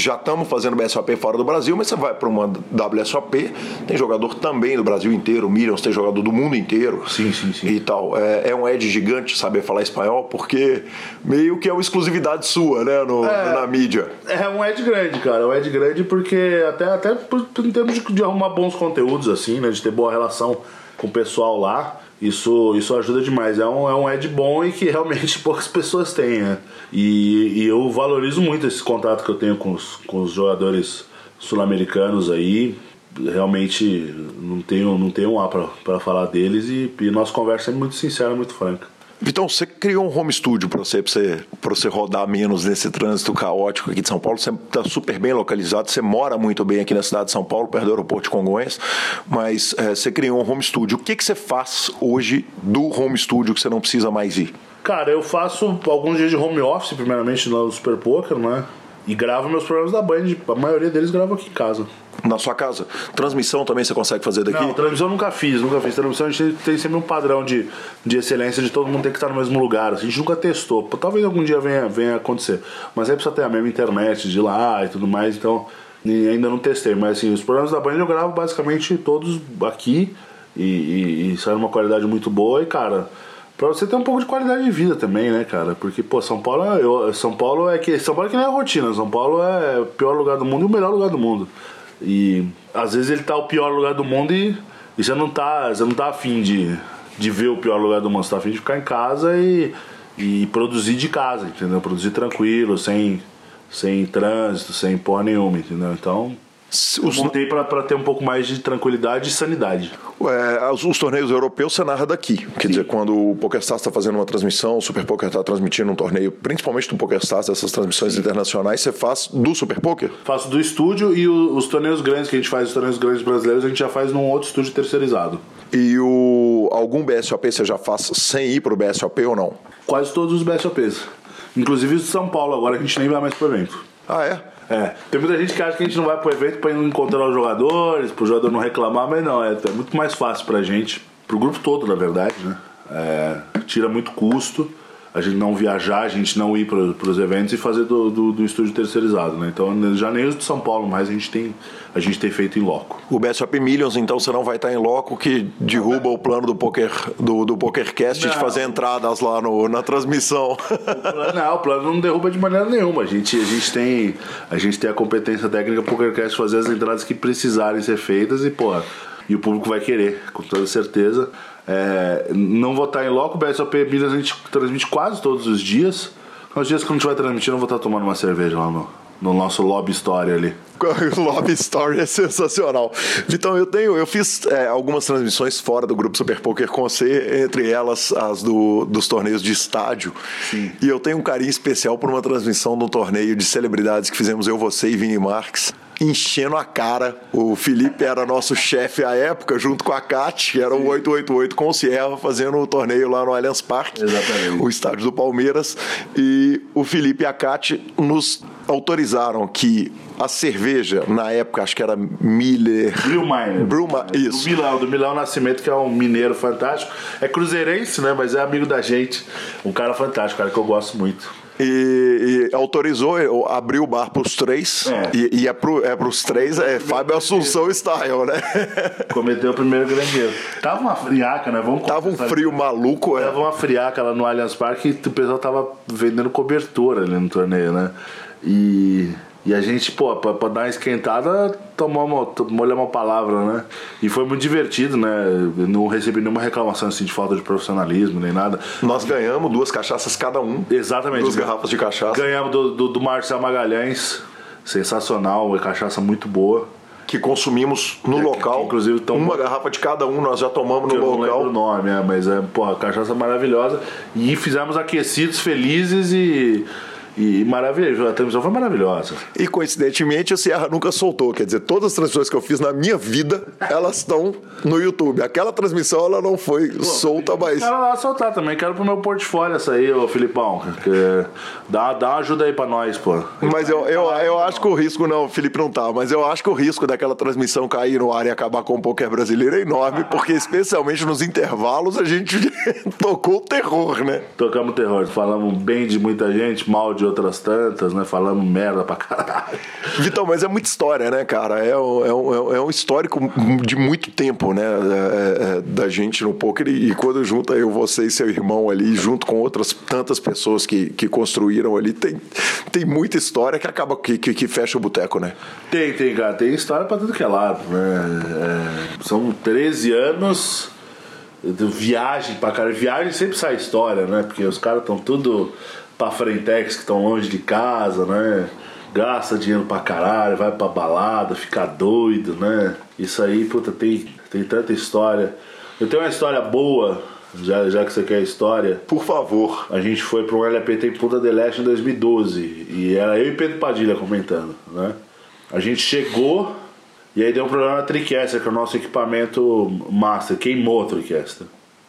já estamos fazendo BSOP fora do Brasil, mas você vai para uma WSOP, tem jogador também do Brasil inteiro, o Millions tem jogador do mundo inteiro. Sim, sim, sim. E tal. É, é um edge gigante saber falar espanhol, porque meio que é uma exclusividade sua, né, no, é, na mídia. É um edge grande, cara. É um edge grande porque até, até em termos de, de arrumar bons conteúdos, assim, né, de ter boa relação com o pessoal lá. Isso, isso ajuda demais. É um, é um Ed bom e que realmente poucas pessoas têm. Né? E, e eu valorizo muito esse contato que eu tenho com os, com os jogadores sul-americanos aí. Realmente não tenho, não tenho um A para falar deles e, e nossa conversa é muito sincera, muito franca. Vitão, você criou um home studio para você, você, você rodar menos nesse trânsito caótico aqui de São Paulo. Você está super bem localizado, você mora muito bem aqui na cidade de São Paulo, perto do aeroporto de Congonhas, mas é, você criou um home studio. O que, que você faz hoje do home studio que você não precisa mais ir? Cara, eu faço alguns dias de home office, primeiramente no Super Poker, né? E gravo meus programas da Band. A maioria deles gravo aqui em casa. Na sua casa? Transmissão também você consegue fazer daqui? Não, transmissão eu nunca fiz, nunca fiz. Transmissão a gente tem sempre um padrão de, de excelência de todo mundo ter que estar no mesmo lugar. A gente nunca testou. Talvez algum dia venha, venha acontecer. Mas aí precisa ter a mesma internet de lá e tudo mais, então ainda não testei. Mas assim, os programas da Band eu gravo basicamente todos aqui e, e, e sai uma qualidade muito boa e, cara Pra você ter um pouco de qualidade de vida também, né, cara? Porque, pô, São Paulo, é, eu, São Paulo é que. São Paulo é que nem a rotina. São Paulo é o pior lugar do mundo e o melhor lugar do mundo. E às vezes ele tá o pior lugar do mundo e, e você não tá. Você não tá afim de, de ver o pior lugar do mundo, você tá afim de ficar em casa e, e produzir de casa, entendeu? Produzir tranquilo, sem, sem trânsito, sem porra nenhuma, entendeu? Então os... montei para ter um pouco mais de tranquilidade e sanidade. É, os, os, torneios europeus você narra daqui. Quer Sim. dizer, quando o PokerStars está fazendo uma transmissão, o Super Poker está transmitindo um torneio, principalmente do PokerStars, essas transmissões Sim. internacionais, você faz do Super Poker? Faço do estúdio e o, os torneios grandes que a gente faz, os torneios grandes brasileiros, a gente já faz num outro estúdio terceirizado. E o, algum BSOP você já faz sem ir para o BSOP ou não? Quase todos os BSOPs. Inclusive os de São Paulo, agora a gente nem vai mais para evento. Ah, é? É. Tem muita gente que acha que a gente não vai pro evento pra encontrar os jogadores, pro jogador não reclamar, mas não, é, é muito mais fácil pra gente, pro grupo todo, na verdade, né? É, tira muito custo a gente não viajar, a gente não ir para os eventos e fazer do, do, do, estúdio terceirizado, né? Então, já nem os de São Paulo mais a gente tem, a gente tem feito em loco. O BSOP Millions, então, você não vai estar em loco que derruba o plano do Poker do, do PokerCast não. de fazer entradas lá no, na transmissão. O plano, não, o plano não derruba de maneira nenhuma. A gente, a gente, tem, a gente tem a competência técnica PokerCast fazer as entradas que precisarem ser feitas e, pô, e o público vai querer, com toda certeza. É, não vou estar em loco, o BSOP Minas a gente transmite quase todos os dias. Nos dias que não estiver transmitindo, eu vou estar tomando uma cerveja lá no, no nosso Lobby Story ali. Lobby Story é sensacional. Então eu tenho, eu fiz é, algumas transmissões fora do grupo Super Poker com você, entre elas as do, dos torneios de estádio. Sim. E eu tenho um carinho especial por uma transmissão um torneio de celebridades que fizemos eu, você e Vini Marques enchendo a cara. O Felipe era nosso chefe à época, junto com a Cat, que era o 888 com o Sierra, fazendo o torneio lá no Allianz Parque, Exatamente. o estádio do Palmeiras. E o Felipe e a Cat nos autorizaram que a cerveja, na época, acho que era Miller. Brewminer. Bruma, isso. Do Milão, do Milão Nascimento, que é um mineiro fantástico. É cruzeirense, né? Mas é amigo da gente. Um cara fantástico, um cara que eu gosto muito e, e autorizou, abriu o bar para os três. É. E, e é para os é três, é Fábio Assunção style, né? Cometeu o primeiro grande erro. Tava uma friaca, né? Vamos Tava um frio ali. maluco, é. Tava uma friaca lá no Allianz Parque e o pessoal tava vendendo cobertura ali no torneio, né? E e a gente, pô, pra, pra dar uma esquentada, tomamos, molhamos uma palavra, né? E foi muito divertido, né? Não recebi nenhuma reclamação assim de falta de profissionalismo nem nada. Nós ganhamos duas cachaças cada um. Exatamente. Duas garrafas de cachaça. Ganhamos do, do, do Marcel Magalhães. Sensacional, uma cachaça muito boa que consumimos no é, local. Que, inclusive, tão... uma garrafa de cada um nós já tomamos no eu local. Não lembro o nome, é, mas é, porra, cachaça maravilhosa. E fizemos aquecidos, felizes e e maravilhoso, a transmissão foi maravilhosa. E coincidentemente, a Sierra nunca soltou. Quer dizer, todas as transmissões que eu fiz na minha vida, elas estão no YouTube. Aquela transmissão, ela não foi Pô, solta, mas. Quero lá soltar também. Quero pro meu portfólio essa aí, ô Filipão. Que dá, dá uma ajuda aí pra nós, pô. Mas eu, eu, eu acho que o risco, não, o Felipe não tá, mas eu acho que o risco daquela transmissão cair no ar e acabar com o poker brasileiro é enorme, porque especialmente nos intervalos a gente tocou o terror, né? Tocamos terror. Falamos bem de muita gente, mal de de outras tantas, né? Falando merda pra caralho. Vitão, mas é muita história, né, cara? É um, é um, é um histórico de muito tempo, né? É, é, da gente no poker. E quando junta eu, você e seu irmão ali, junto com outras tantas pessoas que, que construíram ali, tem, tem muita história que acaba que, que, que fecha o boteco, né? Tem, tem, cara. Tem história pra tudo que é lado, né? É, são 13 anos de viagem pra cara. Viagem sempre sai história, né? Porque os caras estão tudo pra frentex que estão longe de casa, né? Gasta dinheiro pra caralho, vai pra balada, fica doido, né? Isso aí, puta, tem, tem tanta história. Eu tenho uma história boa, já, já que você quer história. Por favor. A gente foi para um LAPT em Punta del Este em 2012 e era eu e Pedro Padilha comentando, né? A gente chegou e aí deu um problema na TriCaster, que é o nosso equipamento master, queimou a TriCaster.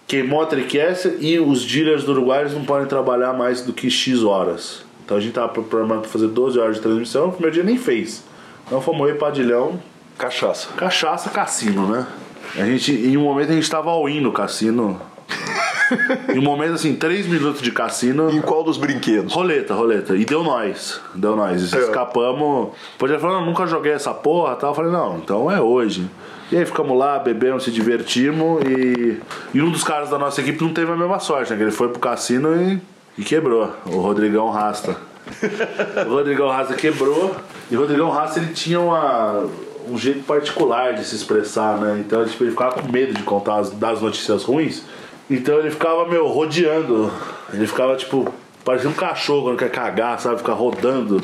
Queimou a TriCaster e os dealers do Uruguai não podem trabalhar mais do que X horas. Então a gente tava programado para fazer 12 horas de transmissão, no primeiro dia nem fez. Então fomos eu Padilhão, Cachaça. cachaça, cassino, né? A gente, em um momento a gente tava all-in no cassino. em um momento assim, 3 minutos de cassino. Em qual dos brinquedos? Roleta, roleta. E deu nós. Deu nós. É. Escapamos. Podia falar, não, nunca joguei essa porra tal. Eu falei, não, então é hoje. E aí ficamos lá, bebemos, se divertimos e. E um dos caras da nossa equipe não teve a mesma sorte, né? Que ele foi pro cassino e, e quebrou. O Rodrigão Rasta. o Rodrigão Rasta quebrou. E o Rodrigão Rasta ele tinha uma. Um jeito particular de se expressar, né? Então tipo, ele ficava com medo de contar as, das notícias ruins. Então ele ficava, meu, rodeando. Ele ficava, tipo, parecia um cachorro quando quer cagar, sabe? Ficar rodando.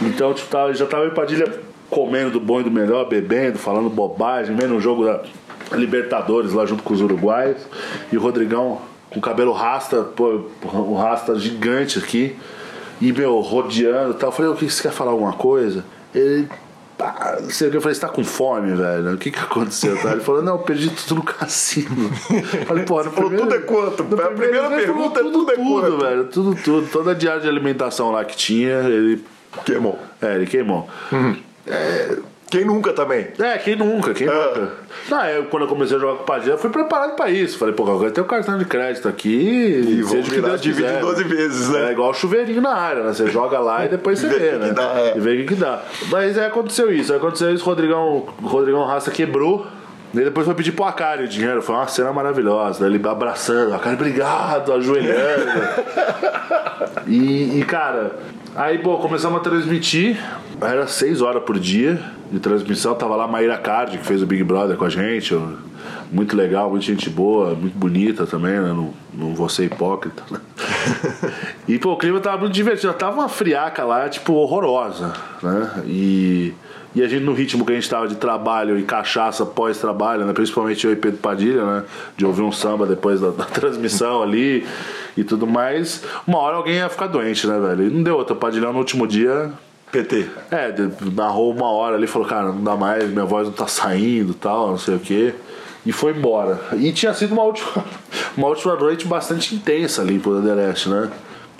Então, tipo, tava, já tava em Padilha comendo do bom e do melhor, bebendo, falando bobagem, vendo um jogo da Libertadores lá junto com os uruguaios. E o Rodrigão com o cabelo rasta, pô, um rasta gigante aqui. E, meu, rodeando e tal. Eu falei, o que você quer falar alguma coisa? Ele pá, não sei o que. Eu falei, você tá com fome, velho? O que que aconteceu? Tá? Ele falou, não, eu perdi tudo no cassino. Eu falei, pô, no Falou, primeiro- tudo é quanto? A primeira pergunta é tudo é tudo, quanto? velho. Tudo, tudo. Toda a diária de alimentação lá que tinha, ele. Queimou. É, ele queimou. Quem nunca também? É, quem nunca, quem É. nunca. Não, eu, quando eu comecei a jogar com o Padilha, eu fui preparado pra isso. Falei, pô, agora tem o cartão de crédito aqui e, vamos seja o que virar, Deus dividir quiser, 12 vezes, né? É igual chuveirinho na área, né? Você joga lá e depois você Vê né? dá, é. E vê o que, que dá. Mas aí aconteceu isso, aconteceu isso, o Rodrigão, o Rodrigão Raça quebrou. E depois foi pedir pro Acari o dinheiro. Foi uma cena maravilhosa. né? Ele abraçando, Acari, obrigado, ajoelhando. E, e, cara, aí, pô, começamos a transmitir. Era seis horas por dia de transmissão. Tava lá a Maíra Card, que fez o Big Brother com a gente. Muito legal, muita gente boa, muito bonita também, né? Não, não vou ser hipócrita. né? e, pô, o clima tava muito divertido. Tava uma friaca lá, tipo, horrorosa, né? E. E a gente, no ritmo que a gente tava de trabalho e cachaça pós-trabalho, né? Principalmente eu e Pedro Padilha, né? De ouvir um samba depois da, da transmissão ali e tudo mais. Uma hora alguém ia ficar doente, né, velho? E não deu outra. O Padilhão no último dia PT. é, narrou uma hora ali, falou, cara, não dá mais, minha voz não tá saindo tal, não sei o quê. E foi embora. E tinha sido uma última, uma última noite bastante intensa ali pro The Leste, né?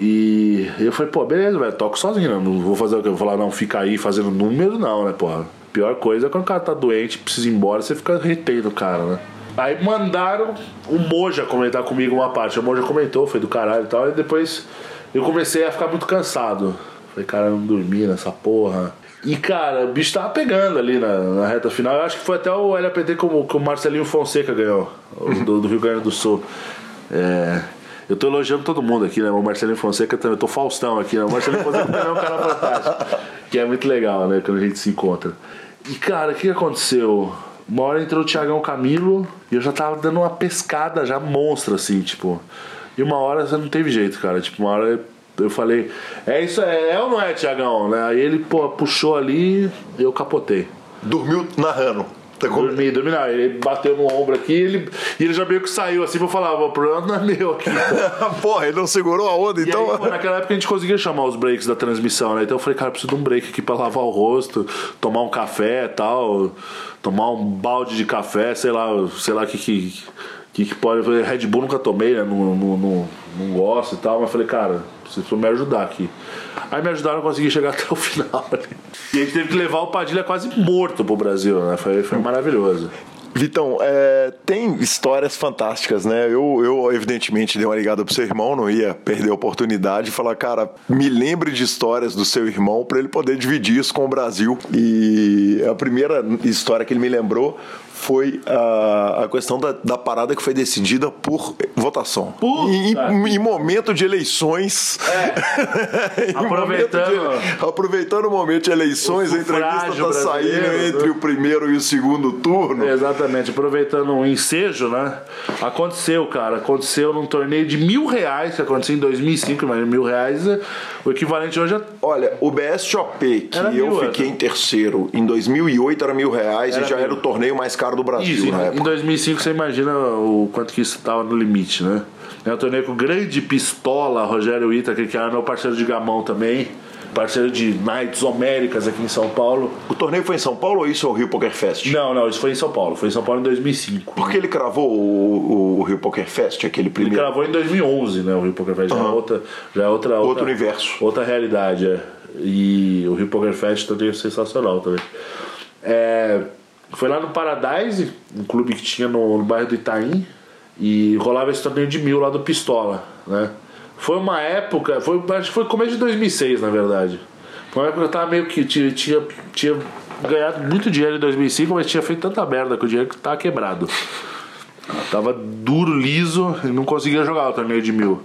E eu falei, pô, beleza, velho, toco sozinho, né? não vou fazer o que? Eu vou falar, não, fica aí fazendo número, não, né, porra? Pior coisa é quando o cara tá doente, precisa ir embora, você fica retendo o cara, né? Aí mandaram o Moja comentar comigo uma parte. O Moja comentou, foi do caralho e tal. E depois eu comecei a ficar muito cansado. Falei, cara, eu não dormi nessa porra. E, cara, o bicho tava pegando ali na, na reta final. Eu acho que foi até o LAPT que o, Marcelinho Fonseca ganhou, do, do Rio Grande do Sul. É, eu tô elogiando todo mundo aqui, né? O Marcelinho Fonseca também. Eu tô Faustão aqui, né? O Marcelinho Fonseca também é um cara fantástico. Que é muito legal, né? Quando a gente se encontra. E, cara, o que aconteceu? Uma hora entrou o Thiagão Camilo e eu já tava dando uma pescada já monstra, assim, tipo. E uma hora você não teve jeito, cara. Tipo, uma hora eu falei, é isso, é, é ou não é, Thiagão? Né? Aí ele, pô, puxou ali eu capotei. Dormiu narrando. Tá com- Dormi, dormi, não. Ele bateu no ombro aqui e ele, e ele já meio que saiu assim pra falar, o problema não é meu aqui. Porra, ele não segurou a onda, E então. aí, pô, naquela época a gente conseguia chamar os breaks da transmissão, né? Então eu falei, cara, eu preciso de um break aqui pra lavar o rosto, tomar um café e tal, tomar um balde de café, sei lá, sei lá o que que, que que pode. Red Bull nunca tomei, né? Não, não, não, não gosto e tal, mas falei, cara, vocês precisam me ajudar aqui. Aí me ajudaram a conseguir chegar até o final. né? E a gente teve que levar o Padilha quase morto pro Brasil, né? Foi, foi maravilhoso. Vitão, é, tem histórias fantásticas, né? Eu, eu, evidentemente, dei uma ligada pro seu irmão, não ia perder a oportunidade de falar, cara, me lembre de histórias do seu irmão para ele poder dividir isso com o Brasil. E a primeira história que ele me lembrou foi a, a questão da, da, parada que foi decidida por votação. Puta. Em, em, momento de eleições. É. aproveitando. De, aproveitando o momento de eleições, a entrevista está saindo entre né? o primeiro e o segundo turno. Exatamente, aproveitando um ensejo, né? Aconteceu, cara. Aconteceu num torneio de mil reais, que aconteceu em 2005, mas mil reais, o equivalente hoje é. Olha, o BSOP, que era eu mil, fiquei era. em terceiro, em 2008 era mil reais era e já mil. era o torneio mais caro do Brasil isso, na época. Em 2005 você imagina o quanto que isso estava no limite, né? É um torneio com grande pistola, Rogério Ita, que era meu parceiro de gamão também parceiro de Nights Homéricas aqui em São Paulo. O torneio foi em São Paulo ou isso é o Rio Poker Fest? Não, não, isso foi em São Paulo. Foi em São Paulo em 2005. Porque ele cravou o, o Rio Poker Fest, aquele primeiro? Ele cravou em 2011, né? O Rio Poker Fest uhum. já é outra, já é outra, outro outra, universo, outra realidade. É. E o Rio Poker Fest também é sensacional também. É, foi lá no Paradise, um clube que tinha no, no bairro do Itaim, e rolava esse torneio de mil lá do Pistola, né? Foi uma época, foi, acho que foi começo de 2006, na verdade. Foi uma época que eu tava meio que tinha, tinha, tinha ganhado muito dinheiro em 2005, mas tinha feito tanta merda com o dinheiro que tava quebrado. tava duro, liso, e não conseguia jogar o torneio de mil.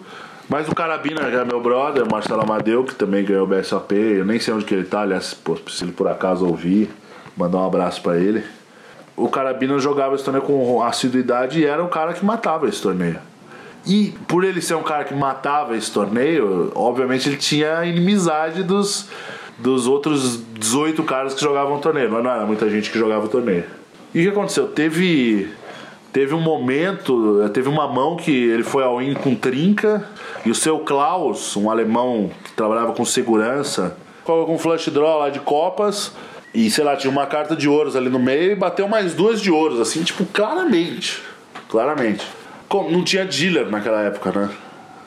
Mas o Carabina, que é meu brother, Marcelo Amadeu, que também ganhou o BSOP, eu nem sei onde que ele tá, aliás, se ele por acaso ouvir, mandar um abraço para ele o Carabina jogava esse torneio com assiduidade e era o cara que matava esse torneio. E por ele ser um cara que matava esse torneio, obviamente ele tinha inimizade dos, dos outros 18 caras que jogavam o torneio, mas não era muita gente que jogava o torneio. E o que aconteceu? Teve teve um momento, teve uma mão que ele foi ao in com trinca e o seu Klaus, um alemão que trabalhava com segurança, com um flush draw lá de copas, e sei lá, tinha uma carta de ouros ali no meio e bateu mais duas de ouros, assim, tipo, claramente. Claramente. Como, não tinha dealer naquela época, né?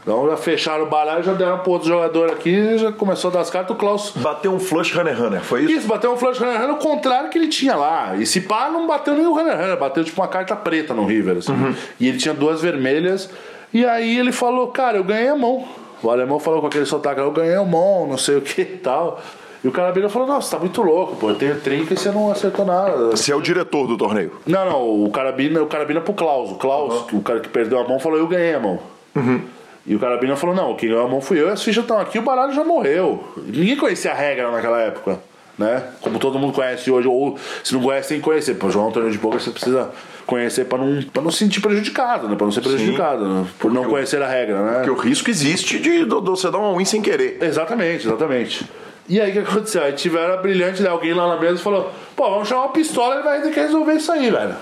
Então já fecharam o baralho, já deram pro outro jogador aqui, já começou a dar as cartas, o Klaus. Bateu um flush runner runner, foi isso? Isso, bateu um flush runner runner, o contrário que ele tinha lá. E se pá, não bateu nem o runner runner, bateu tipo uma carta preta no River, assim. Uhum. E ele tinha duas vermelhas. E aí ele falou, cara, eu ganhei a mão. O alemão falou com aquele sotaque, eu ganhei a mão, não sei o que e tal. E o carabina falou: Nossa, tá muito louco, pô. Eu tenho trinca e você não acertou nada. Você é o diretor do torneio? Não, não. O carabina, o carabina pro Klaus. O Klaus, uhum. o cara que perdeu a mão, falou: Eu ganhei a mão. Uhum. E o carabina falou: Não, quem ganhou a mão fui eu. As fichas estão aqui, o baralho já morreu. Ninguém conhecia a regra naquela época. Né? Como todo mundo conhece hoje, ou se não conhece, tem que conhecer. Pra jogar um torneio de poker, você precisa conhecer para não, pra não se sentir prejudicado, né? Para não ser prejudicado, né? por não conhecer a regra, né? Porque o risco existe de, de, de você dar um win sem querer. Exatamente, exatamente. E aí o que aconteceu? Aí tiveram a brilhante, né? Alguém lá na mesa falou: pô, vamos chamar o pistola, ele vai ter que resolver isso aí, velho.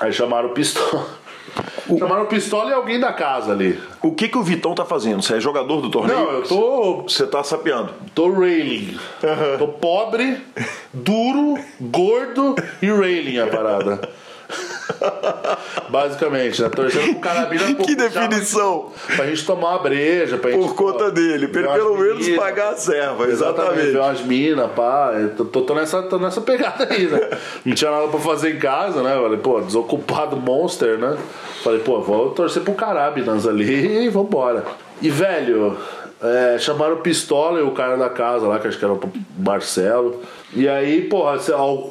Aí chamaram o pistola. O... Chamaram o pistola e alguém da casa ali. O que que o Vitão tá fazendo? Você é jogador do torneio? Não, eu tô. Você tá sapeando. Tô railing. Uhum. Tô pobre, duro, gordo e railing a parada. Basicamente, né? Torcendo pro carabina Que definição! Pra, pra gente tomar uma breja, pra gente. Por conta dele, pelo, pelo menos pagar a serva, exatamente. exatamente. umas minas, pá. Tô, tô, tô, nessa, tô nessa pegada aí, né? Não tinha nada pra fazer em casa, né? Falei, pô, desocupado monster, né? Falei, pô, vou torcer pro Carabinas ali e vambora. E, velho, é, chamaram o Pistola e o cara da casa lá, que acho que era o Marcelo. E aí, porra,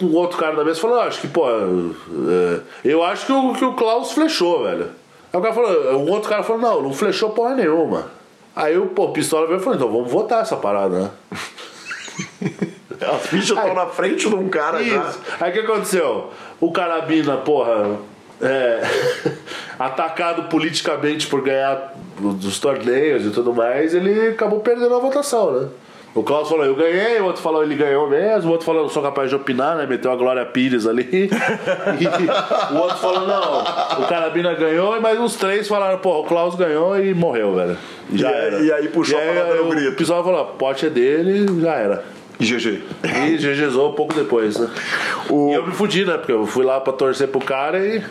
um outro cara da mesa falou, acho que, pô, é, eu acho que o, que o Klaus flechou, velho. Aí o cara falou, um outro cara falou, não, não flechou porra nenhuma. Aí o pô, Pistola veio e falou, então vamos votar essa parada, né? As fichas estão na frente de um cara isso. já. Aí o que aconteceu? O Carabina, porra, é, atacado politicamente por ganhar dos torneios e tudo mais, ele acabou perdendo a votação, né? O Klaus falou, eu ganhei, o outro falou, ele ganhou mesmo, o outro falou, não sou capaz de opinar, né? Meteu a Glória Pires ali. e o outro falou, não, o Carabina ganhou, e mais uns três falaram, pô, o Klaus ganhou e morreu, velho. Já e, era. E aí puxou e aí, a o grito. O pessoal falou, pote é dele, já era. E GG. E GGzou um pouco depois, né? O... E eu me fudi, né? Porque eu fui lá pra torcer pro cara e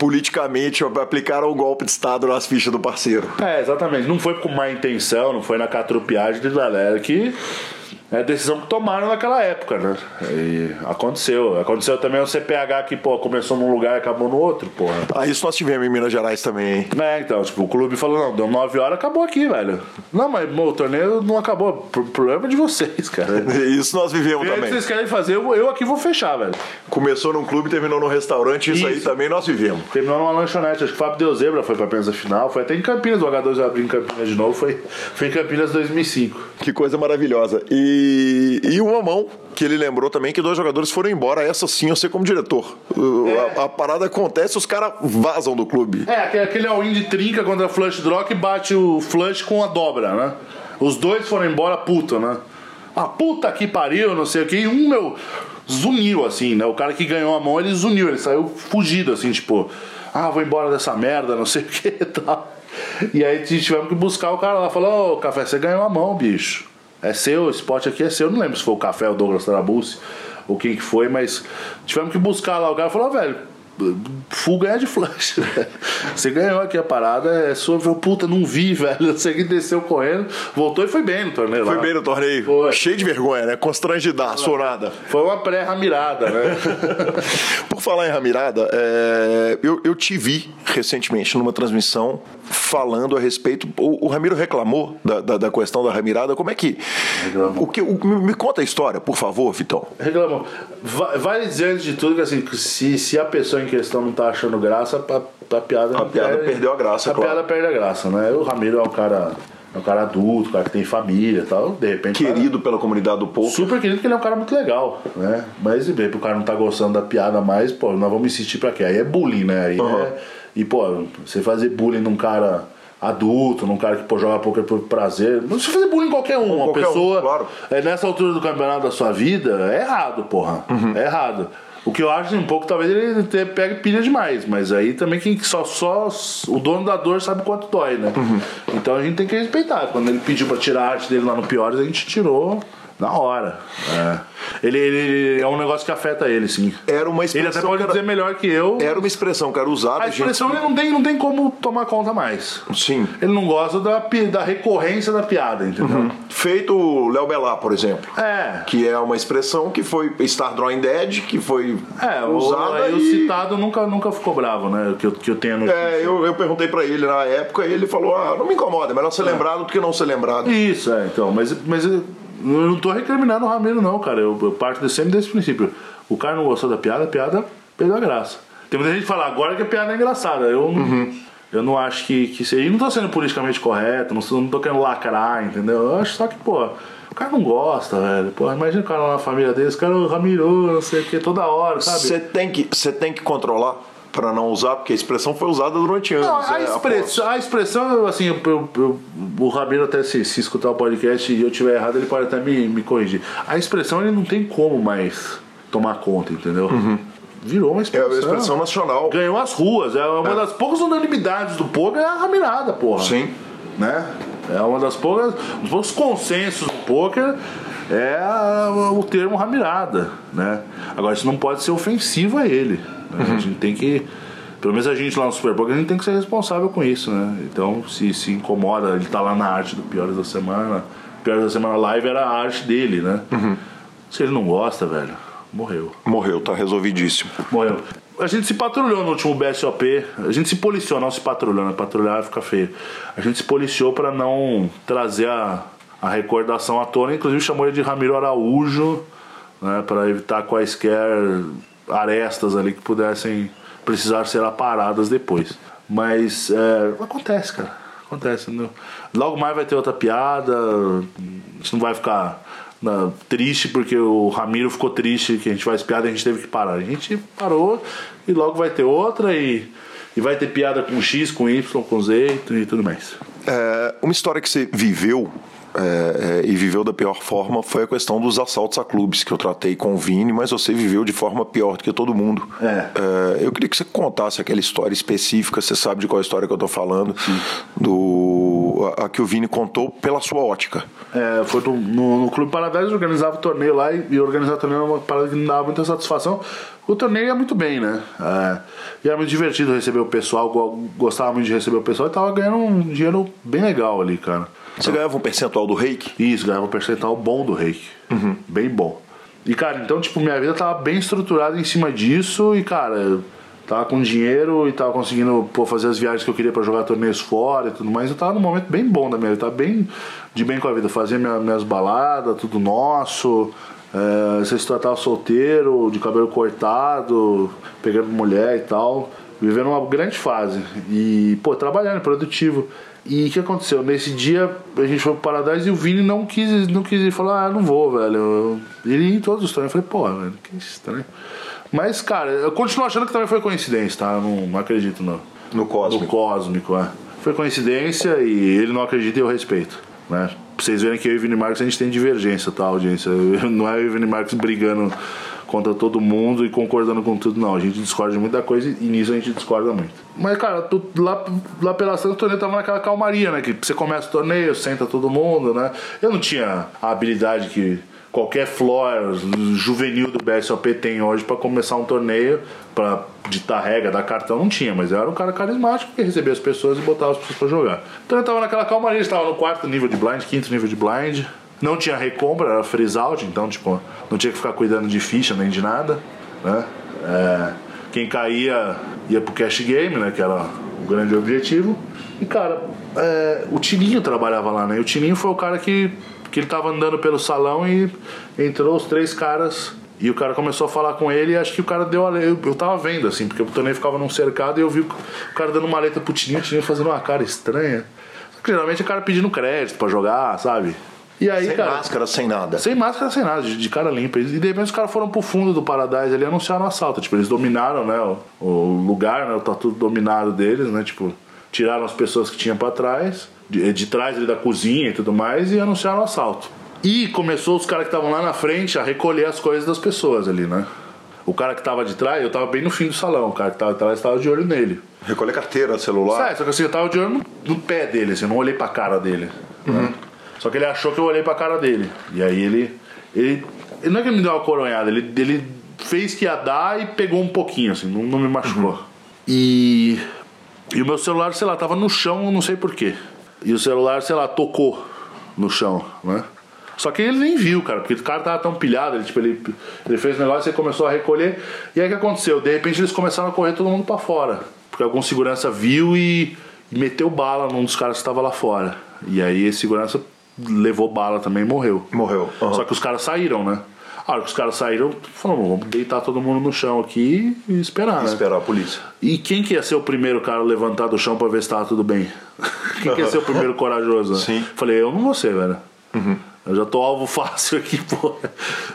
politicamente aplicaram o golpe de Estado nas fichas do parceiro. É, exatamente. Não foi com má intenção, não foi na catrupiagem de galera que É a decisão que tomaram naquela época, né? E aconteceu. Aconteceu também o CPH que, pô, começou num lugar e acabou no outro, porra. Ah, isso nós tivemos em Minas Gerais também, hein? É, então, tipo, o clube falou, não, deu 9 horas, acabou aqui, velho. Não, mas o torneio não acabou. O problema é de vocês, cara. Isso nós vivemos E aí, o que também. vocês querem fazer, eu, eu aqui vou fechar, velho. Começou num clube, terminou num restaurante, isso, aí Isso. também nós vivemos. Terminou numa lanchonete, acho que o Fábio Deu Zebra foi pra pensa final, foi até em Campinas, o H2 abriu em Campinas de novo, foi, foi em Campinas 2005. Que coisa maravilhosa. E, e o Mamão, que ele lembrou também que dois jogadores foram embora. Essa sim eu sei como diretor. É. A, a parada acontece, os caras vazam do clube. É, aquele- all-in de trinca contra flush draw que bate o flush com a dobra, né? Os dois foram embora puto, né? A puta que pariu, não sei o que. E um, meu, zuniu, assim, né? O cara que ganhou a mão, ele zuniu, ele saiu fugido, assim, tipo, ah, vou embora dessa merda, não sei o que e tal. E aí tivemos que buscar o cara lá, falou, ô, Café, você ganhou a mão, bicho. É seu, esse pote aqui é seu. Eu não lembro se foi o Café ou o Douglas Trabulsi ou quem que foi, mas tivemos que buscar lá. O cara falou, velho, full ganhar de flash, velho. Você ganhou aqui a parada, é sua. Eu falei, puta, não vi, velho. Você que desceu correndo, voltou e foi bem no torneio Foi lá. bem no torneio. Foi. Cheio de vergonha, né? Constrangidaço ou nada. Foi uma pré-ramirada, né? Por falar em Ramirada, é, eu, eu te vi recentemente numa transmissão falando a respeito. O, o Ramiro reclamou da, da, da questão da Ramirada. Como é que. Reclamou. O que o- me, conta a história, por favor, Vitão. Reclamou. Va- Vale dizer antes de tudo que assim, se, se a pessoa em questão não tá achando graça, a, a piada. A piada perdeu a graça, A claro. piada perde a graça, né? O Ramiro é um cara. É um cara adulto, um cara que tem família e tal. De repente. o cara- Querido pela comunidade do povo. Super querido, porque ele é um cara muito legal, né? Mas e bem, pro cara não tá gostando da piada mais, pô, nós vamos insistir pra quê? Aí é bullying, né? Aí Uhum. é, e, pô, você fazer bullying num cara adulto, num cara que, pô, joga poker por prazer. Não se fazer bullying em qualquer um. Uma qualquer um, pessoa. claro. é, nessa altura do campeonato da sua vida, é errado, porra. Uhum. É errado. O que eu acho um pouco, talvez ele pegue pilha demais, mas aí também quem só, só o dono da dor sabe quanto dói, né? Uhum. Então a gente tem que respeitar. Quando ele pediu pra tirar a arte dele lá no Piores, a gente tirou na hora. É. Ele, ele- é um negócio que afeta ele, sim. Era uma Ele até expressão. pode era- dizer melhor que eu. Era uma expressão que era usada. A expressão ele não tem, não tem como tomar conta mais. Sim. Ele não gosta da, da recorrência da piada, entendeu? Feito o Léo Belá, por exemplo. É. Que é uma expressão que foi Star Drawing Dead, que foi É, o, usada. o e... citado nunca, nunca ficou bravo, né? Que eu, que eu tenho notícia. É, eu, eu perguntei pra ele na época e ele falou: ah, não me incomoda, é melhor ser lembrado do que não ser lembrado. Isso, é, então. Mas, mas eu não tô recriminando o Ramiro, não, cara. Eu, eu parto sempre desse princípio. O cara não gostou da piada, a piada perdeu a graça. Tem muita gente que fala agora que a piada é engraçada. Eu não, eu não acho que, que seja. E não tô sendo politicamente correto, não, não tô querendo lacrar, entendeu? Eu acho só que, pô. O cara não gosta, velho. Pô, imagina o cara lá na família dele, esse cara, o Ramiro, não sei o que, toda hora, sabe? Você tem, que, você tem que controlar pra não usar, porque a expressão foi usada durante anos. Não, a, é, expressão, a expressão, assim, eu, eu- eu- o Rabino até se, se escutar o podcast e eu tiver errado, ele pode até me, me corrigir. A expressão ele não tem como mais tomar conta, entendeu? Virou uma É expressão. a expressão nacional. Ganhou as ruas. É uma das poucas unanimidades do poker é a ramirada, porra. Sim. Né? É uma das poucas, dos poucos consensos do poker é a- o termo ramirada, né? Agora isso não pode ser ofensivo a ele. Né? A gente tem que pelo menos a gente lá no Super Poker, a gente tem que ser responsável com isso, né? Então, se se incomoda, ele tá lá na arte do Piores da Semana. Piores da Semana Live era a arte dele, né? Se ele não gosta, velho, morreu. Morreu, tá resolvidíssimo. Morreu. A gente se patrulhou no último BSOP. A gente se policiou, não se patrulhou, né? Patrulhar fica feio. A gente se policiou pra não trazer a, a recordação à tona. Inclusive chamou ele de Ramiro Araújo, né? Pra evitar quaisquer arestas ali que pudessem precisar ser aparadas depois. Mas é, acontece, cara. Acontece. Não? Logo mais vai ter outra piada. Gente não vai ficar na- triste porque o Ramiro ficou triste que a gente faz piada e a gente teve que parar. A gente parou e logo vai ter outra e, e vai ter piada com X, com Y, com Z e tudo mais. É, uma história que você viveu é, é, e viveu da pior forma foi a questão dos assaltos a clubes, que eu tratei com o Vini, mas você viveu de forma pior do que todo mundo. É. É, eu queria que você contasse aquela história específica, você sabe de qual história que eu tô falando, do a, a que o Vini contou pela sua ótica. É, foi no, no, no Clube Paradise, organizava o torneio lá e, e organizar o torneio era uma parada que me dava muita satisfação. O torneio ia muito bem, né? É, e era muito divertido receber o pessoal, go- gostava muito de receber o pessoal e tava ganhando um dinheiro bem legal ali, cara. Você ganhava um percentual do reiki? Isso, ganhava um percentual bom do reiki. Bem bom. E, cara, então, tipo, minha vida tava bem estruturada em cima disso e, cara, tava com dinheiro e tava conseguindo pô, fazer as viagens que eu queria pra jogar torneios fora e tudo mais. Eu tava num momento bem bom da minha vida, tava bem de bem com a vida. Fazia minha- minhas baladas, tudo nosso. É, se eu tava solteiro, de cabelo cortado, pegando mulher e tal. Vivendo uma grande fase. E, pô, trabalhando, produtivo. E o que aconteceu? Nesse dia a gente foi pro Paradise e o Vini não quis, não quis ir. Falou, ah, não vou, velho. Ele em todos os torneios. Eu falei, pô, velho, que estranho. Mas, cara, eu continuo achando que também foi coincidência, tá? Eu não, não acredito no, No cósmico. no cósmico, é. Foi coincidência e ele não acredita e eu respeito. Né? Pra vocês verem que eu e o Vini Marques a gente tem divergência, tá, audiência? Não é eu e o Vini Marques brigando contra todo mundo e concordando com tudo, não. A gente discorda de muita coisa e nisso a gente discorda muito. Mas, cara, tu, lá, lá pela Santa, o torneio tava naquela calmaria, né? Que você começa o torneio, senta todo mundo, né? Eu não tinha a habilidade que qualquer floor juvenil do BSOP tem hoje pra começar um torneio, pra ditar regra, dar cartão, não tinha, mas eu era um cara carismático que recebia as pessoas e botava as pessoas pra jogar. Então eu tava naquela calmaria, estava no quarto nível de blind, quinto nível de blind. Não tinha recompra, era freeze out, então tipo, não tinha que ficar cuidando de ficha nem de nada, né? É, quem caía ia pro cash game, né? Que era o grande objetivo. E cara, é, o Tininho trabalhava lá, né? E o Tininho foi o cara que, que ele tava andando pelo salão e entrou os três caras. E o cara começou a falar com ele e acho que o cara deu a eu, eu tava vendo, assim, porque o torneio ficava num cercado e eu vi o cara dando uma letra pro Tininho, o Tininho fazendo uma cara estranha. Geralmente é o cara pedindo crédito pra jogar, sabe? E aí, Sem cara. máscara, sem nada. Sem máscara, sem nada, de, de cara limpa. E de repente os caras foram pro fundo do Paradise ali e anunciaram o assalto. Tipo, eles dominaram, né, o, o lugar, né, tá tudo dominado deles, né, tipo, tiraram as pessoas que tinham pra trás, de, de trás ali da cozinha e tudo mais, e anunciaram o assalto. E começou os caras que estavam lá na frente a recolher as coisas das pessoas ali, né. O cara que tava de trás, eu tava bem no fim do salão, o cara que tava de trás tava de olho nele. Recolher carteira, celular. Sabe, só que assim, eu tava de olho no, no pé dele, assim, eu não olhei pra cara dele. né? Só que ele achou que eu olhei pra cara dele. E aí ele. Ele, ele não é que ele me deu uma coronhada, ele, ele fez que ia dar e pegou um pouquinho, assim, não, não me machucou. E. E o meu celular, sei lá, tava no chão, não sei porquê. E o celular, sei lá, tocou no chão, né? Só que ele nem viu, cara, porque o cara tava tão pilhado, ele, tipo, ele, ele fez o negócio e começou a recolher. E aí o que aconteceu? De repente eles começaram a correr todo mundo pra fora. Porque algum segurança viu e, e meteu bala num dos caras que estava lá fora. E aí esse segurança levou bala também e morreu. Morreu. Aham. Só que os caras saíram, né? A hora que os caras saíram, falaram, vamos deitar todo mundo no chão aqui e esperar, né? Esperar a polícia. E quem que ia ser o primeiro cara a levantar do chão pra ver se tava tudo bem? quem que ia ser o primeiro corajoso? né? Sim. Falei, eu não vou ser, velho. Eu já tô alvo fácil aqui, pô.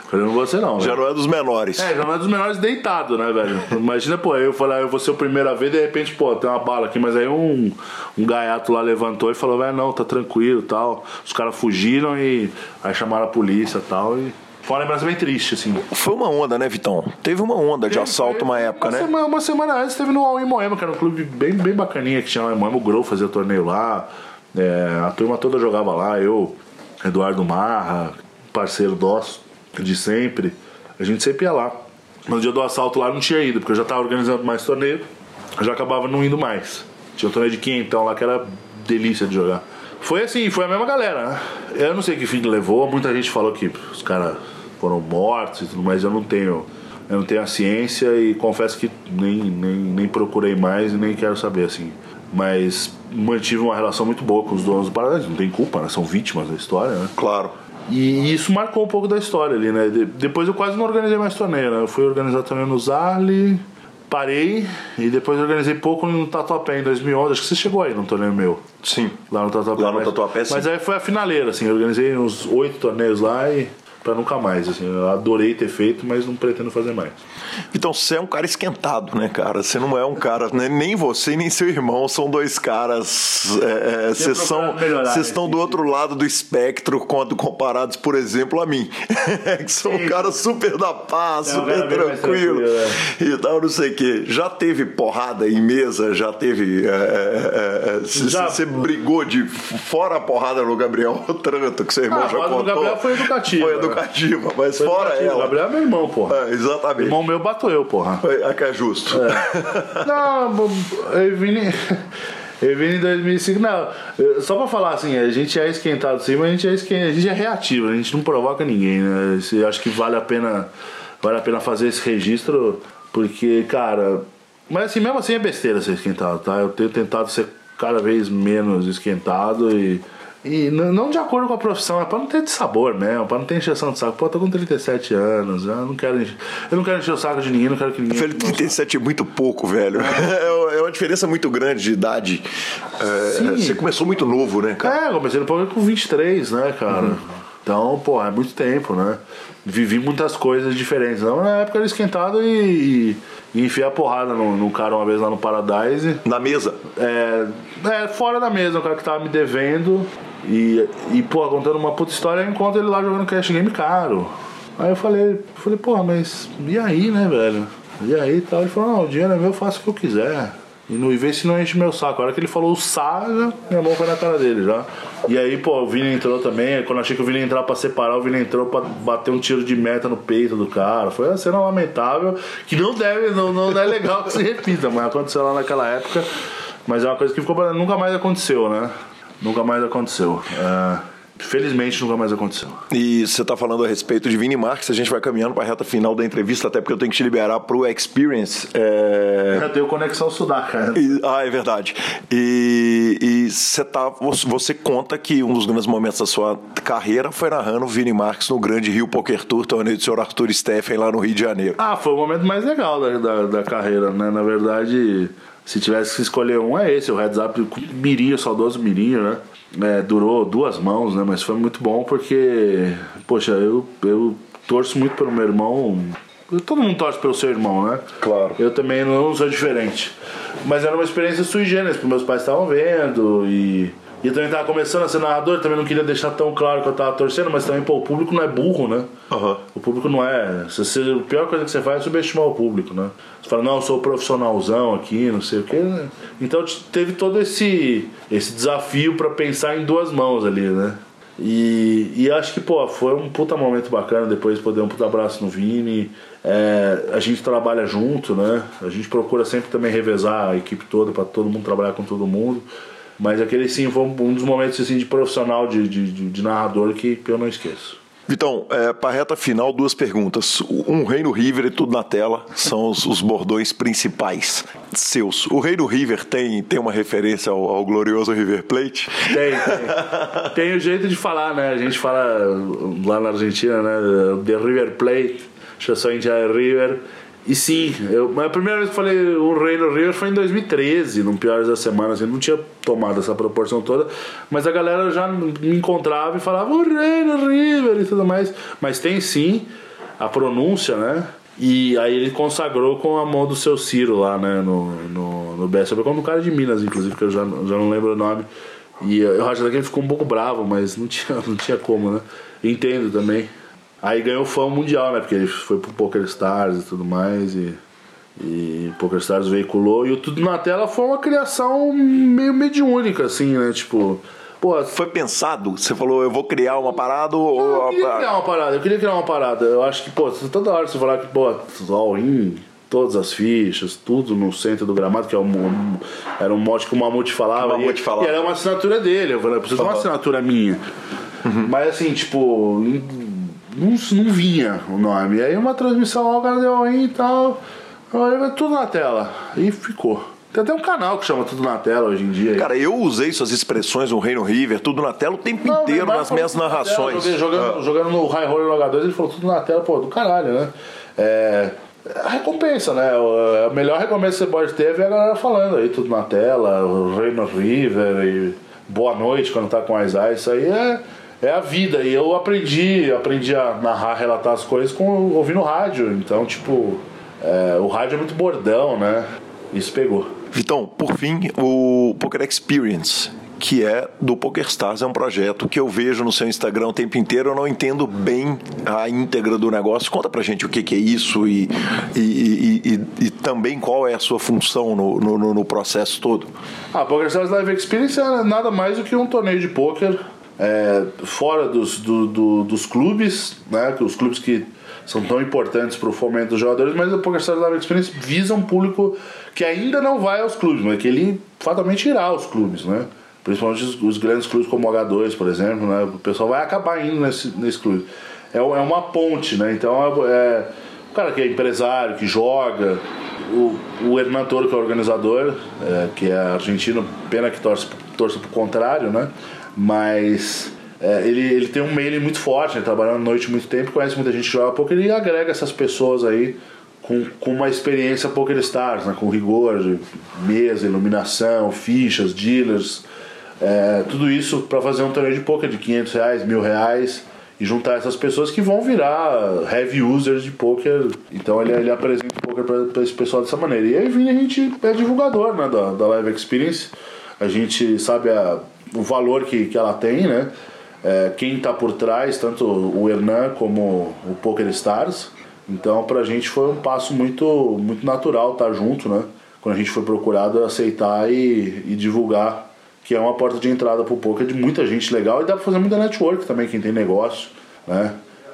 Falei, não vou ser não, Já velho. não é dos menores. É, já não é dos menores deitado, né, velho? Imagina, pô, eu falar, eu vou ser o primeiro a ver, de repente, pô, tem uma bala aqui, mas aí um, um gaiato lá levantou e falou, velho, não, tá tranquilo tal. Os caras fugiram e aí chamaram a polícia e tal. E foi uma lembrança bem triste, assim. Foi uma onda, né, Vitão? Teve uma onda de assalto uma época, uma né? Semana, uma semana antes teve no All in Moema, que era um clube bem, bem bacaninha que tinha lá em Moema. O Grow fazia torneio lá. é, a turma toda jogava lá. Eu, Eduardo Marra, parceiro nosso de sempre. A gente sempre ia lá. No dia do assalto lá não tinha ido, porque eu já tava organizando mais torneio. Já acabava não indo mais. Tinha um torneio de quinhentão lá que era delícia de jogar. Foi assim, foi a mesma galera, né? Eu não sei que fim levou, muita gente falou que os caras foram mortos e tudo mais, eu não tenho. Eu não tenho a ciência e confesso que nem, nem, nem procurei mais e nem quero saber, assim. Mas mantive uma relação muito boa com os donos do Paradise, não tem culpa, né? São vítimas da história, né? Claro. E isso marcou um pouco da história ali, né? De- depois eu quase não organizei mais torneio, né? Eu fui organizar torneio no Zarli, parei e depois organizei pouco no Tatuapé em 2011. Acho que você chegou aí num torneio meu. Sim. Lá no Tatuapé. Lá no mas, Tatuapé, sim. Mas aí foi a finaleira, assim. Eu organizei uns oito torneios lá e. pra nunca mais. Assim, eu adorei ter feito, mas não pretendo fazer mais. Então você é um cara esquentado, né, cara? Você não é um cara. Né? Nem você nem seu irmão são dois caras. É, é, vocês são, vocês estão do outro lado do espectro quando comparados, por exemplo, a mim. que sou um cara super da paz, É, um super tranquilo. tranquilo, é. E tal, não sei o quê. Já teve porrada em mesa? Já teve. é, é, é, Você Já. você brigou de fora a porrada no Gabriel Otranto, que seu irmão Ah, já contou. Gabriel foi educativa, Foi né? Mas Foi fora. O ela. Gabriel é meu irmão, porra. É, exatamente. Irmão meu bato eu, porra. É, é que é justo. Não, eu vim em- eu vim em 2005. Não, só pra falar assim, a gente é esquentado sim, mas a gente é, esquen- a gente é reativo, a gente não provoca ninguém, né? Eu acho que vale a pena, vale a pena fazer esse registro, porque, cara. Mas assim, mesmo assim é besteira ser esquentado, tá? Eu tenho tentado ser cada vez menos esquentado e. E não de acordo com a profissão, é pra não ter de sabor mesmo, pra não ter encheção de saco. Pô, eu tô com 37 anos, eu não quero encher, eu não quero encher o saco de ninguém, não quero que ninguém. Velho, 37 é muito pouco, velho. É uma diferença muito grande de idade. É, você começou muito novo, né, cara? É, eu comecei no programa com 23, né, cara? Então, pô, é muito tempo, né? Vivi muitas coisas diferentes. Não, na época era esquentado e, e enfiar porrada no, no cara uma vez lá no Paradise. Na mesa. É, é, fora da mesa, o cara que tava me devendo. E, e pô, contando uma puta história, eu encontro ele lá jogando cash game caro. Aí eu falei, falei, porra, mas e aí, né, velho? E aí e tal? Ele falou, não, o dinheiro é meu, eu faço o que eu quiser. E não e vê se não enche meu saco. A hora que ele falou o Saga, minha mão foi na cara dele já. E aí, pô, o Vini entrou também. Quando achei que o Vini entrar pra separar, o Vini entrou pra bater um tiro de meta no peito do cara. Foi uma cena lamentável, que não deve, não, não é legal que se repita, mas aconteceu lá naquela época. Mas é uma coisa que ficou nunca mais aconteceu, né? Nunca mais aconteceu. É, felizmente nunca mais aconteceu. E você tá falando a respeito de Vini Marques, a gente vai caminhando pra reta final da entrevista, até porque eu tenho que te liberar pro Experience. É... Já tenho conexão sudaca. E- ah, é verdade. E, e você, tá, você- conta que um dos grandes momentos da sua carreira foi narrando o Vini Marques no Grande Rio Poker Tour, torneio do senhor Arthur Steffen lá no Rio de Janeiro. Ah, foi o momento mais legal da, da, da carreira, né? Na verdade, se tivesse que escolher um, é esse, o Heads Up Mirinho, saudoso Mirinho, né? É, durou duas mãos, né? Mas foi muito bom porque, poxa, eu, eu torço muito pelo meu irmão. Todo mundo torce pelo seu irmão, né? Claro. Eu também não sou diferente. Mas era uma experiência sui generis, porque meus pais estavam vendo e. E eu também tava começando a ser narrador, também não queria deixar tão claro que eu tava torcendo, mas também, pô, o público não é burro, né? Aham. O público não é. Se você- a pior coisa que você faz é subestimar o público, né? Você fala, não, eu sou profissionalzão aqui, não sei o quê. né? Então teve todo esse, esse desafio pra pensar em duas mãos ali, né? E, e acho que, pô, foi um puta momento bacana depois poder um puta abraço no Vini. É, a gente trabalha junto, né? A gente procura sempre também revezar a equipe toda pra todo mundo trabalhar com todo mundo. Mas aquele sim foi um dos momentos assim, de profissional, de, de, de- narrador que eu não esqueço. Vitão, é, para reta final, duas perguntas. Um Reino River e tudo na tela são os, os bordões principais seus. O Reino River tem, tem uma referência ao, ao glorioso River Plate? Tem, tem. Tem o jeito de falar, né? A gente fala lá na Argentina, né? The River Plate, eu sou India River. E sim, eu, a primeira vez que falei o Rei no River foi em 2013, no Piores da Semana, assim, não tinha tomado essa proporção toda, mas a galera já me encontrava e falava o Rei no River e tudo mais. Mas tem sim a pronúncia, né? E aí ele consagrou com a mão do seu Ciro lá, né, no, no, no BSB, como um cara de Minas, inclusive, que eu já, já não lembro o nome. E eu acho que ele ficou um pouco bravo, mas não tinha, não tinha como, né? Entendo também. Aí ganhou fama mundial, né? Porque ele foi pro Poker Stars e tudo mais. E, e Poker Stars veiculou. E o Tudo na Tela foi uma criação meio mediúnica, assim, né? Tipo, pô, Foi pensado? Você falou, eu vou criar uma parada ou. eu queria criar uma parada, eu queria criar uma parada. Eu acho que, pô, toda hora você falar que, pô, all-in, todas as fichas, tudo no centro do gramado, que é um, era um mote que o Mamute falava. O Mamute e, falava. E era uma assinatura dele. Eu falei, eu preciso de uma assinatura minha. Mas assim, tipo, não, não vinha o nome. E aí uma transmissão lá, o cara deu all-in e tal. Aí tudo na tela. E ficou. Tem até um canal que chama Tudo na Tela hoje em dia. Cara, eu usei suas expressões no Reino River, tudo na tela o tempo Não, inteiro nas minhas tudo na tela, narrações. Jogando, Ah. jogando no High Roller no H2, ele falou tudo na tela, pô, do caralho, né? É. A recompensa, né? O- A melhor recompensa que você pode ter é ver a galera falando aí, tudo na tela, o Reino River e boa noite quando tá com as eyes. Isso aí é, é a vida. E eu aprendi, aprendi a narrar, relatar as coisas com ouvindo rádio. Então, tipo, é, o rádio é muito bordão, né? Isso pegou. Vitão, por fim, o Poker Experience, que é do PokerStars, é um projeto que eu vejo no seu Instagram o tempo inteiro, eu não entendo bem a íntegra do negócio. Conta pra gente o que, que é isso e, e, e, e, também qual é a sua função no, no, no processo todo. A PokerStars Live Experience é nada mais do que um torneio de poker é, fora dos, do, do, dos clubes, né? Os clubes que são tão importantes para o fomento dos jogadores, mas o PokerStars Live Experience visa um público que ainda não vai aos clubes, mas que ele fatalmente irá aos clubes, né? Principalmente os, os grandes clubes como o H2, por exemplo, né? O pessoal vai acabar indo nesse, nesse clube. É, é uma ponte, né? Então é, é o cara que é empresário, que joga, o, o Hernan Toro, que é o organizador, é, que é argentino, pena que torce, torce pro contrário, né? Mas é, ele, ele tem um mailing muito forte, né? trabalhando à noite muito tempo, conhece muita gente que joga poker e agrega essas pessoas aí com, com uma experiência Poker Stars, né? com rigor de mesa, iluminação, fichas, dealers, é, tudo isso para fazer um torneio de poker de 500 reais, mil reais e juntar essas pessoas que vão virar heavy users de poker. Então ele, ele apresenta o poker para esse pessoal dessa maneira. E aí a gente é divulgador né, da, da Live Experience. A gente sabe a, o valor que, que ela tem, né? É, quem está por trás, tanto o Hernan como o Poker Stars. Então, para a gente foi um passo muito, muito natural estar tá junto, né? Quando a gente foi procurado aceitar e, e divulgar que é uma porta de entrada para o poker de muita gente legal e dá para fazer muita network também, quem tem negócio, né?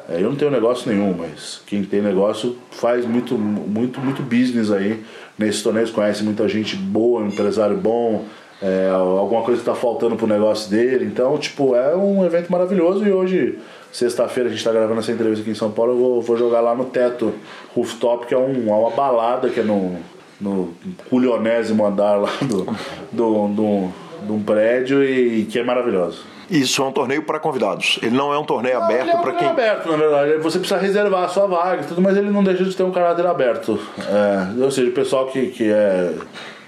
É, eu não tenho negócio nenhum, mas quem tem negócio faz muito, muito, muito business aí nesses torneios, conhece muita gente boa, empresário bom, é, alguma coisa que está faltando pro negócio dele. Então, tipo, é um evento maravilhoso e hoje, sexta-feira, a gente está gravando essa entrevista aqui em São Paulo, eu vou, vou jogar lá no teto rooftop, que é, um, é uma balada que é no, no culionésimo andar lá do, do, do, de um prédio e, que é maravilhoso. Isso é um torneio para convidados. Ele não é um torneio não, aberto é um para quem. aberto, na verdade. Você precisa reservar a sua vaga e tudo, mas ele não deixa de ter um caráter aberto. É, ou seja, o pessoal que, que é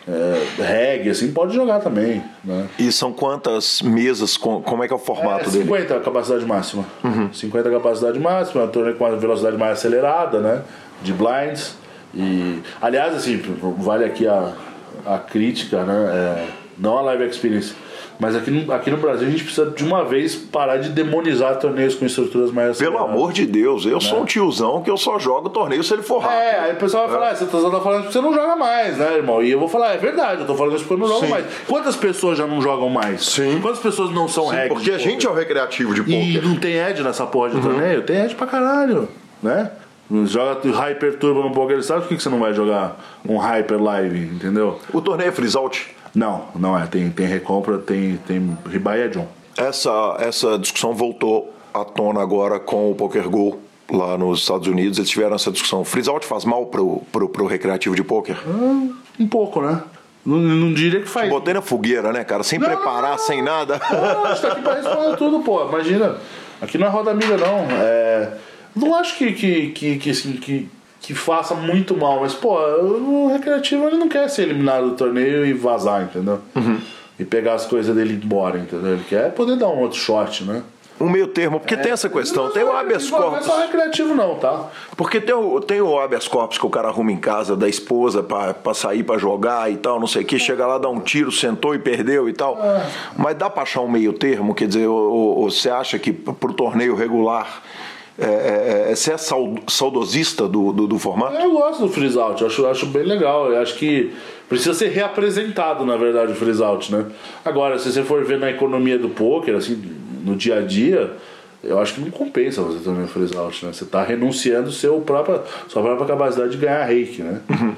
é, reggae, assim, pode jogar também. Né? E são quantas mesas? Como é que é o formato é, 50 dele? 50 a capacidade máxima. Uhum. 50 a capacidade máxima, com uma velocidade mais acelerada, né? De blinds. E, aliás, assim, vale aqui a, a crítica, né? É, não a live experience mas aqui no, aqui no Brasil a gente precisa de uma vez parar de demonizar torneios com estruturas mais Pelo amor de Deus, eu né? sou um tiozão que eu só jogo torneio se ele for rápido. É, aí o pessoal vai falar, é. você tá, tá falando que você não joga mais, né, irmão? E eu vou falar, é verdade, eu tô falando isso porque eu não jogo Sim. mais. Quantas pessoas já não jogam mais? Sim. Quantas pessoas não são Sim, Porque a gente é o recreativo de poker. E não tem Ed nessa porra de uhum. torneio? Tem Ed pra caralho, né? Joga Hyper Turbo no Poker Stars, por que, que você não vai jogar um Hyper Live, entendeu? O torneio é freeze out? Não, não é. Tem, tem recompra, tem, tem ribaia John. Essa, essa discussão voltou à tona agora com o Poker Go lá nos Estados Unidos. Eles tiveram essa discussão. Freeze out faz mal pro, pro, pro recreativo de poker? Ah, um pouco, né? Não, não diria que faz. Botei na fogueira, né, cara? Sem não, preparar, não, sem nada. Não, a gente tá aqui pra responder tudo, pô. Imagina. Aqui não é roda amiga, não. É... Não acho que, que, que, que, assim, que que faça muito mal, mas pô, o recreativo ele não quer ser eliminado do torneio e vazar, entendeu? Uhum. E pegar as coisas dele embora, entendeu? Ele quer poder dar um outro shot, né? Um meio termo, porque é, tem essa questão, tem o habeas corpus. Não é só recreativo não, tá? Porque tem o, tem o habeas corpus que o cara arruma em casa da esposa pra, pra sair pra jogar e tal, não sei o que, chega lá, dá um tiro, sentou e perdeu e tal. É. Mas dá pra achar um meio termo, quer dizer, você acha que pro torneio regular é, é, é, você é saudosista do, do, do, formato? Eu gosto do freeze out, acho, acho bem legal. Eu acho que precisa ser reapresentado, na verdade, o freeze out, né? Agora, se você for ver na economia do poker, assim, no dia a dia, eu acho que não compensa você também freeze out, né? Você está renunciando seu própria, sua própria capacidade de ganhar reiki, né?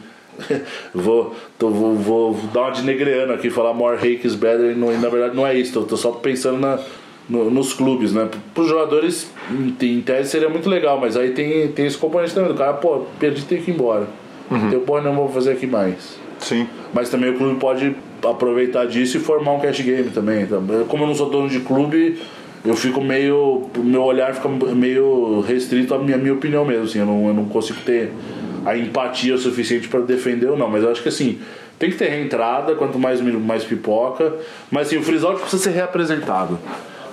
Vou, tô, vou, vou, dar uma de negreano aqui, falar more reiki is better, e, não, e na verdade não é isso, eu tô só pensando na no, nos clubes, né? Para os jogadores, em, tese seria muito legal, mas aí tem, tem esse componente também. O cara, pô, perdi, tem que ir embora. Uhum. Então, pô, não vou fazer aqui mais. Sim. Mas também o clube pode aproveitar disso e formar um cash game também. Então, como eu não sou dono de clube, eu fico meio. meu olhar fica meio restrito à minha, minha opinião mesmo. Assim, eu, não, eu não consigo ter a empatia suficiente para defender ou não. Mas eu acho que assim. Tem que ter reentrada, quanto mais, mais pipoca. Mas assim, o out precisa ser reapresentado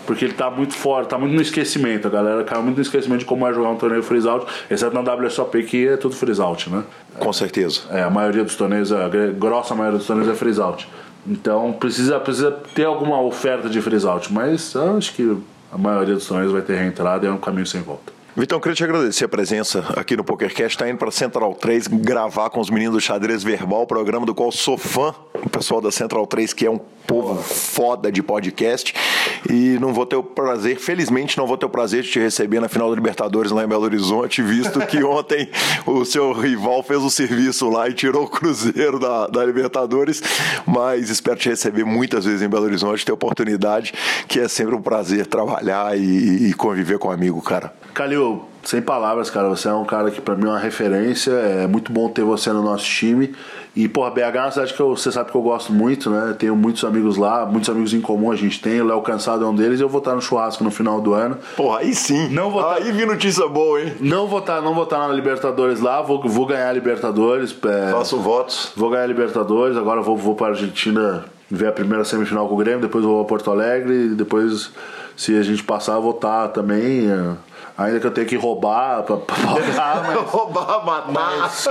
porque ele tá muito fora, tá muito no esquecimento. A galera caiu muito no esquecimento de como é jogar um torneio freeze out, exceto na WSOP que é tudo freeze out, né? Com certeza. É, a maioria dos torneios, a grossa maioria dos torneios é freeze out. Então precisa, precisa ter alguma oferta de freeze out, mas eu acho que a maioria dos torneios vai ter reentrada e é um caminho sem volta. Vitão, queria te agradecer a presença aqui no PokerCast. Está indo para Central 3 gravar com os meninos do Xadrez Verbal, programa do qual sou fã. O pessoal da Central 3, que é um povo foda de podcast. E não vou ter o prazer, felizmente, não vou ter o prazer de te receber na final da Libertadores lá em Belo Horizonte, visto que ontem o seu rival fez o serviço lá e tirou o Cruzeiro da, da Libertadores. Mas espero te receber muitas vezes em Belo Horizonte, ter oportunidade, que é sempre um prazer trabalhar e, e conviver com um amigo, cara. Calil, sem palavras, cara. Você é um cara que para mim é uma referência. É muito bom ter você no nosso time. E, porra, BH é uma cidade que eu, você sabe que eu gosto muito, né? Tenho muitos amigos lá, muitos amigos em comum a gente tem. O Léo Cansado é um deles. Eu vou estar no churrasco no final do ano. Porra, aí sim. Não vou Aí vi notícia boa, hein? Não vou estar, não vou estar na Libertadores lá. Vou, vou ganhar a Libertadores. É, Faço votos. Vou ganhar a Libertadores. Agora vou, vou para Argentina ver a primeira semifinal com o Grêmio. Depois vou a Porto Alegre. Depois, se a gente passar, vou estar também. É, Ainda que eu tenha que roubar pra, pra pagar, mas. roubar, matar. Mas,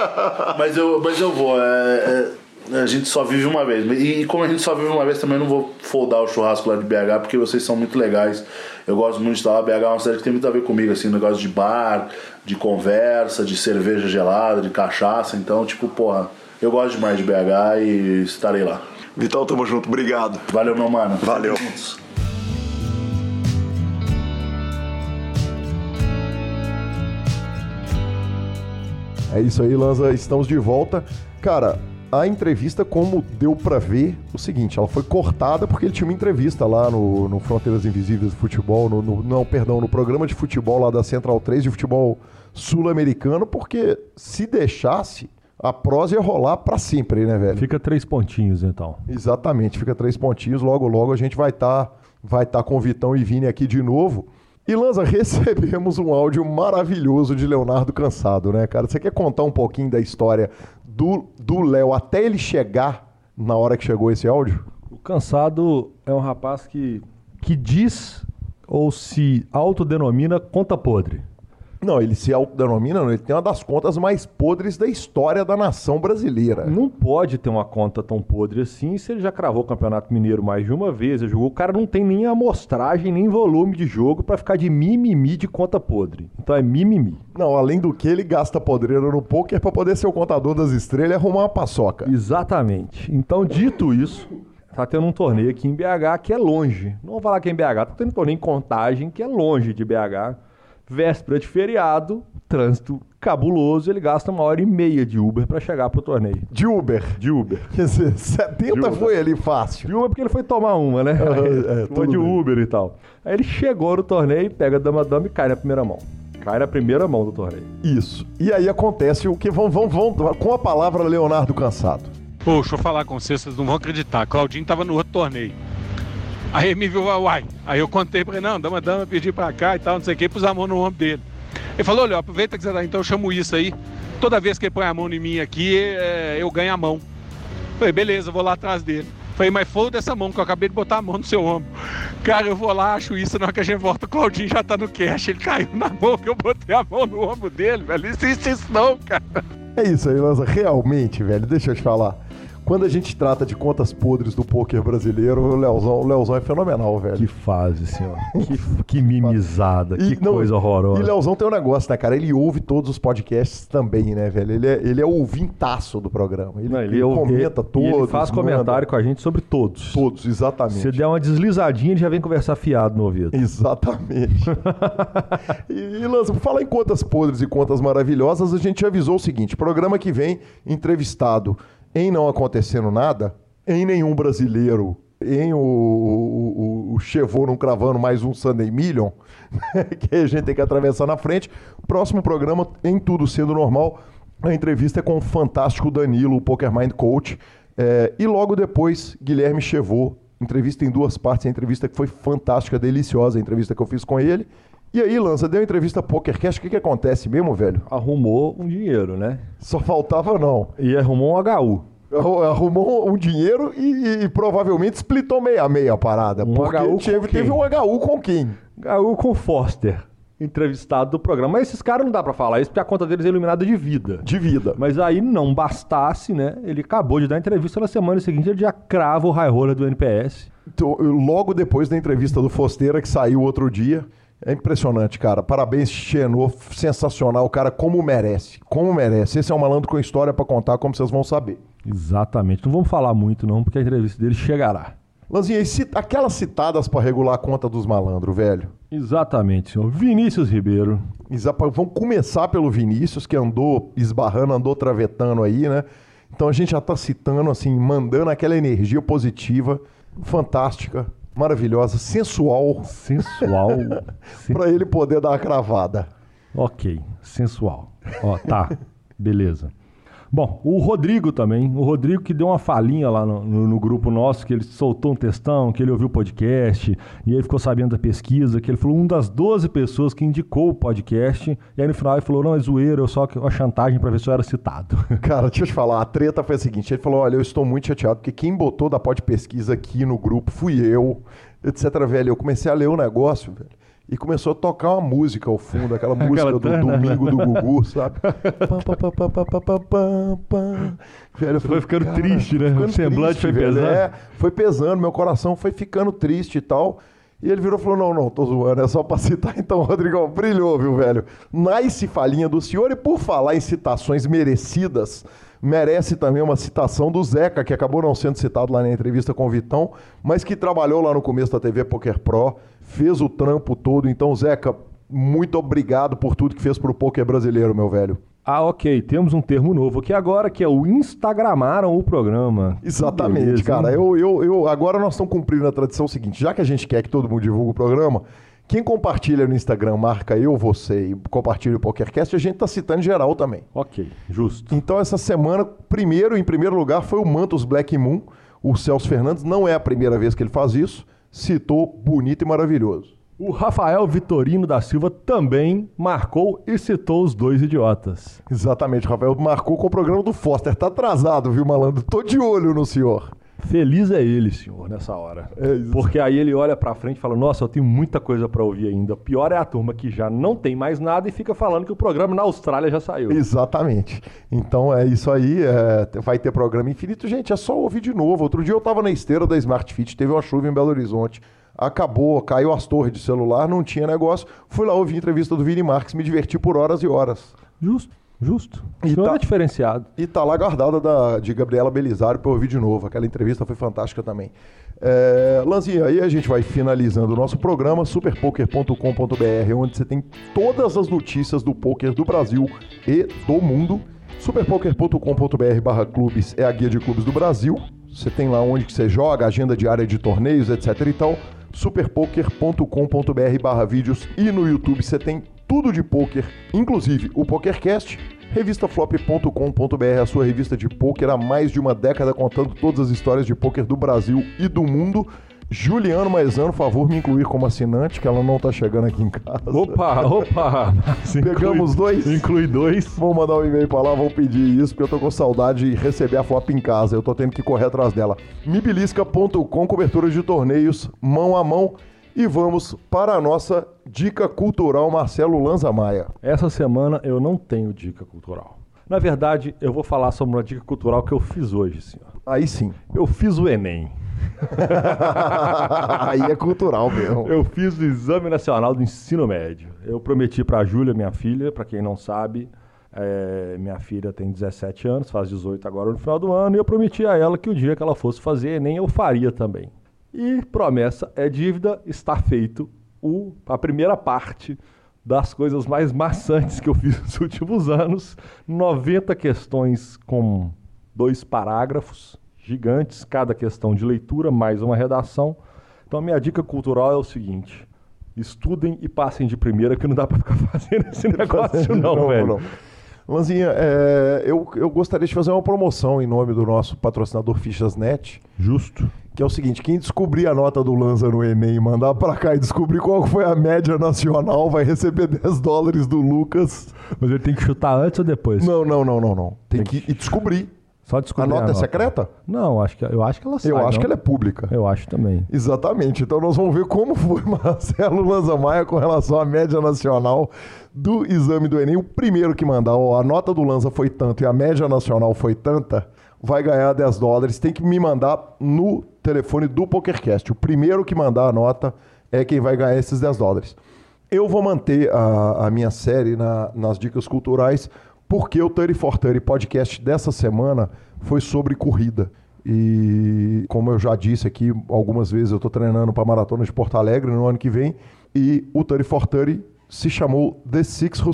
mas, eu, mas eu vou. É, é, a gente só vive uma vez. E, e, como a gente só vive uma vez, também não vou foldar o churrasco lá de BH, porque vocês são muito legais. Eu gosto muito de estar lá. BH é uma cidade que tem muito a ver comigo, assim, negócio de bar, de conversa, de cerveja gelada, de cachaça. Então, tipo, porra, eu gosto demais de BH e estarei lá. Vital, tamo junto. Obrigado. Valeu, meu mano. Valeu. É isso aí, Lanza. Estamos de volta. Cara, a entrevista, como deu para ver, o seguinte, ela foi cortada porque ele tinha uma entrevista lá no, no Fronteiras Invisíveis do Futebol, no, no, não, perdão, no programa de futebol lá da Central 3 de futebol sul-americano, porque se deixasse, a prosa ia rolar para sempre, né, velho? Fica três pontinhos, então. Exatamente, fica três pontinhos. Logo, logo a gente vai estar tá, vai tá com Vitão e Vini aqui de novo. E Lanza, recebemos um áudio maravilhoso de Leonardo Cansado, né, cara? Você quer contar um pouquinho da história do Léo até ele chegar na hora que chegou esse áudio? O Cansado é um rapaz que, que diz ou se autodenomina conta podre. Não, ele se autodenomina, não, ele tem uma das contas mais podres da história da nação brasileira. Não pode ter uma conta tão podre assim se ele já cravou o Campeonato Mineiro mais de uma vez, jogou. O cara não tem nem amostragem, nem volume de jogo para ficar de mimimi de conta podre. Então é mimimi. Não, além do que, ele gasta podreira no poker para poder ser o contador das estrelas e arrumar uma paçoca. Exatamente. Então, dito isso, tá tendo um torneio aqui em BH que é longe. Não vou falar que é em BH, tá tendo um torneio em contagem que é longe de BH véspera de feriado, trânsito cabuloso, ele gasta uma hora e meia de Uber para chegar pro torneio. De Uber? De Uber. Quer dizer, 70 Uber. foi ali fácil. De Uber porque ele foi tomar uma, né? Uhum, é, foi de bem. Uber e tal. Aí ele chegou no torneio, pega a dama-dama e cai na primeira mão. Cai na primeira mão do torneio. Isso. E aí acontece o que vão, vão, vão com a palavra Leonardo Cansado. Pô, deixa eu falar com vocês, vocês não vão acreditar. Claudinho tava no outro torneio. Aí me viu, uai. Aí eu contei pra ele, não, dama, dama, pedi pra cá e tal, não sei o que, pus a mão no ombro dele. Ele falou, olha, aproveita que você tá, então eu chamo isso aí. Toda vez que ele põe a mão em mim aqui, é, eu ganho a mão. Falei, beleza, vou lá atrás dele. Falei, mas foda essa mão, que eu acabei de botar a mão no seu ombro. Cara, eu vou lá, acho isso, na hora que a gente volta, o Claudinho já tá no cash. Ele caiu na mão que eu botei a mão no ombro dele, velho. Isso, isso, isso não, cara. É isso aí, Lanza. Realmente, velho, deixa eu te falar. Quando a gente trata de contas podres do poker brasileiro, o Leozão, o Leozão é fenomenal, velho. Que fase, senhor. que, que mimizada, e, que não, coisa horrorosa. E Leozão tem um negócio, né, cara? Ele ouve todos os podcasts também, né, velho? Ele é, ele é ouvintaço do programa. Ele, não, ele, ele comenta ele, todos. ele faz manda. comentário com a gente sobre todos. Todos, exatamente. Se der uma deslizadinha, ele já vem conversar fiado no ouvido. Exatamente. e, e Lança, falar em contas podres e contas maravilhosas, a gente avisou o seguinte: programa que vem, entrevistado em não acontecendo nada, em nenhum brasileiro, em o, o, o, Chevô não cravando mais um Sunday Million, que a gente tem que atravessar na frente. Próximo programa, em tudo sendo normal, a entrevista é com o fantástico Danilo, o Poker Mind Coach. É, e logo depois, Guilherme Chevô, entrevista em duas partes, a entrevista que foi fantástica, deliciosa, a entrevista que eu fiz com ele. E aí, Lança, deu entrevista PokerCast, o que, que acontece mesmo, velho? Arrumou um dinheiro, né? Só faltava não. E arrumou um HU. Arrumou um dinheiro e, e provavelmente splitou meia a parada. Um porque HU teve, teve um HU com quem? HU com Foster, entrevistado do programa. Mas esses caras não dá pra falar isso porque a conta deles é iluminada de vida. De vida. Mas aí não bastasse, né? Ele acabou de dar entrevista na semana seguinte, ele já crava o high roller do NPS. Então, logo depois da entrevista do Fosteira, que saiu outro dia. É impressionante, cara. Parabéns, Xenô. Sensacional, cara. Como merece. Como merece. Esse é um malandro com história pra contar, como vocês vão saber. Exatamente. Não vamos falar muito, não, porque a entrevista dele chegará. Lanzinha, e cita- aquelas citadas pra regular a conta dos malandros, velho. Exatamente, senhor. Vinícius Ribeiro. Exa- Vamos começar pelo Vinícius, que andou esbarrando, andou travetando aí, né? Então a gente já tá citando, assim, mandando aquela energia positiva, fantástica, maravilhosa, sensual, Sensual. Sen- pra ele poder dar a cravada. Ok, sensual. Ó, tá, beleza. Bom, o Rodrigo também. O Rodrigo que deu uma falinha lá no, no- no grupo nosso, que ele soltou um textão, que ele ouviu o podcast, e aí ficou sabendo da pesquisa, que ele falou um das 12 pessoas que indicou o podcast, e aí no final ele falou, não, é zoeira, eu só que uma chantagem pra ver se eu era citado. Cara, deixa eu te falar, a treta foi a seguinte: ele falou: olha, eu estou muito chateado, porque quem botou da pod pesquisa aqui no grupo fui eu, etc, velho. Eu comecei a ler o negócio, velho e começou a tocar uma música ao fundo, aquela música do Domingo do Gugu, sabe? velho, foi ficando cara, triste, né? Ficando o semblante triste, foi velho. pesando. É, foi pesando, meu coração foi ficando triste e tal. E ele virou e falou: Não, não, tô zoando, é só pra citar. Então, Rodrigão, brilhou, viu, velho? Nice falinha do senhor. E por falar em citações merecidas, merece também uma citação do Zeca, que acabou não sendo citado lá na entrevista com o Vitão, mas que trabalhou lá no começo da TV Poker Pro, fez o trampo todo. Então, Zeca, muito obrigado por tudo que fez pro poker brasileiro, meu velho. ah, ok, temos um termo novo aqui agora, que é o Instagramaram o programa. Exatamente, Beleza, cara. Eu, eu, eu, agora nós estamos cumprindo a tradição seguinte: já que a gente quer que todo mundo divulgue o programa, quem compartilha no Instagram, marca eu, você e compartilha o PokerCast, a gente tá citando geral também. Ok, justo. Então, essa semana, primeiro, em primeiro lugar, foi o Mantos Black Moon. O Celso Fernandes, não é a primeira vez que ele faz isso, citou bonito e maravilhoso. O Rafael Vitorino da Silva também marcou e citou os dois idiotas. Exatamente, Rafael marcou com o programa do Foster. Tá atrasado, viu, malandro? Tô de olho no senhor. Feliz é ele, senhor, nessa hora. É isso. Porque aí ele olha pra frente e fala: Nossa, eu tenho muita coisa pra ouvir ainda. Pior é a turma que já não tem mais nada e fica falando que o programa na Austrália já saiu. Exatamente. Então é isso aí. é, vai ter programa infinito. Gente, é só ouvir de novo. Outro dia eu tava na esteira da Smart Fit, teve uma chuva em Belo Horizonte. Acabou, caiu as torres de celular, não tinha negócio. Fui lá ouvir a entrevista do Vini Marques, me diverti por horas e horas. Justo, justo. O E senhor tá- é diferenciado. E tá lá guardada da, de Gabriela Belisário eu ouvir de novo. Aquela entrevista foi fantástica também. É, Lanzinha, aí a gente vai finalizando o nosso programa, superpoker.com.br, onde você tem todas as notícias do poker do Brasil e do mundo. superpoker.com.br barra clubes é a guia de clubes do Brasil. Você tem lá onde que você joga, agenda diária de torneios, etc e tal. superpoker.com.br barra vídeos e no YouTube você tem tudo de poker, inclusive o PokerCast, revistaflop.com.br, a sua revista de poker há mais de uma década contando todas as histórias de poker do Brasil e do mundo. Juliano Maezano, favor me incluir como assinante, que ela não tá chegando aqui em casa. Opa, opa! Mas inclui- Pegamos dois? Inclui dois. Vou mandar um e-mail pra lá, vou pedir isso, porque eu tô com saudade de receber a flop em casa. Eu tô tendo que correr atrás dela. Mibilisca.com, cobertura de torneios, mão a mão. E vamos para a nossa dica cultural, Marcelo Lanza Maia. Essa semana eu não tenho dica cultural. Na verdade, eu vou falar sobre uma dica cultural que eu fiz hoje, senhor. Aí sim. Eu fiz o Enem. Aí é cultural mesmo. Eu fiz o Exame Nacional do Ensino Médio. Eu prometi para a Júlia, minha filha, para quem não sabe, é, minha filha tem 17 anos, faz 18 agora no final do ano, e eu prometi a ela que o dia que ela fosse fazer Enem eu faria também. E promessa é dívida, está feito o, a primeira parte das coisas mais maçantes que eu fiz nos últimos anos. 90 questões com dois parágrafos gigantes, cada questão de leitura, mais uma redação. Então a minha dica cultural é o seguinte: estudem e passem de primeira, que não dá para ficar fazendo esse negócio, não, velho. Lanzinha, é, eu, eu gostaria de fazer uma promoção em nome do nosso patrocinador Fichas.net, Justo. Que é o seguinte: quem descobrir a nota do Lanza no Enem e mandar pra cá e descobrir qual foi a média nacional vai receber 10 dólares do Lucas. Mas ele tem que chutar antes ou depois? Não, não, não, não, não. Tem, que ir descobrir. Só A descobrir nota é secreta? Não, acho que, eu acho que ela sai. Eu acho não? que ela é pública. Eu acho também. Exatamente. Então nós vamos ver como foi Marcelo Lanza Maia com relação à média nacional do exame do Enem. O primeiro que mandar, ó, a nota do Lanza foi tanto e a média nacional foi tanta, vai ganhar 10 dólares. Tem que me mandar no telefone do PokerCast. O primeiro que mandar a nota é quem vai ganhar esses 10 dólares. Eu vou manter a, a minha série na- nas dicas culturais, porque o 30 for 30 podcast dessa semana foi sobre corrida. E como eu já disse aqui algumas vezes, eu estou treinando para a Maratona de Porto Alegre no ano que vem. E o 30 for 30 se chamou The Six Who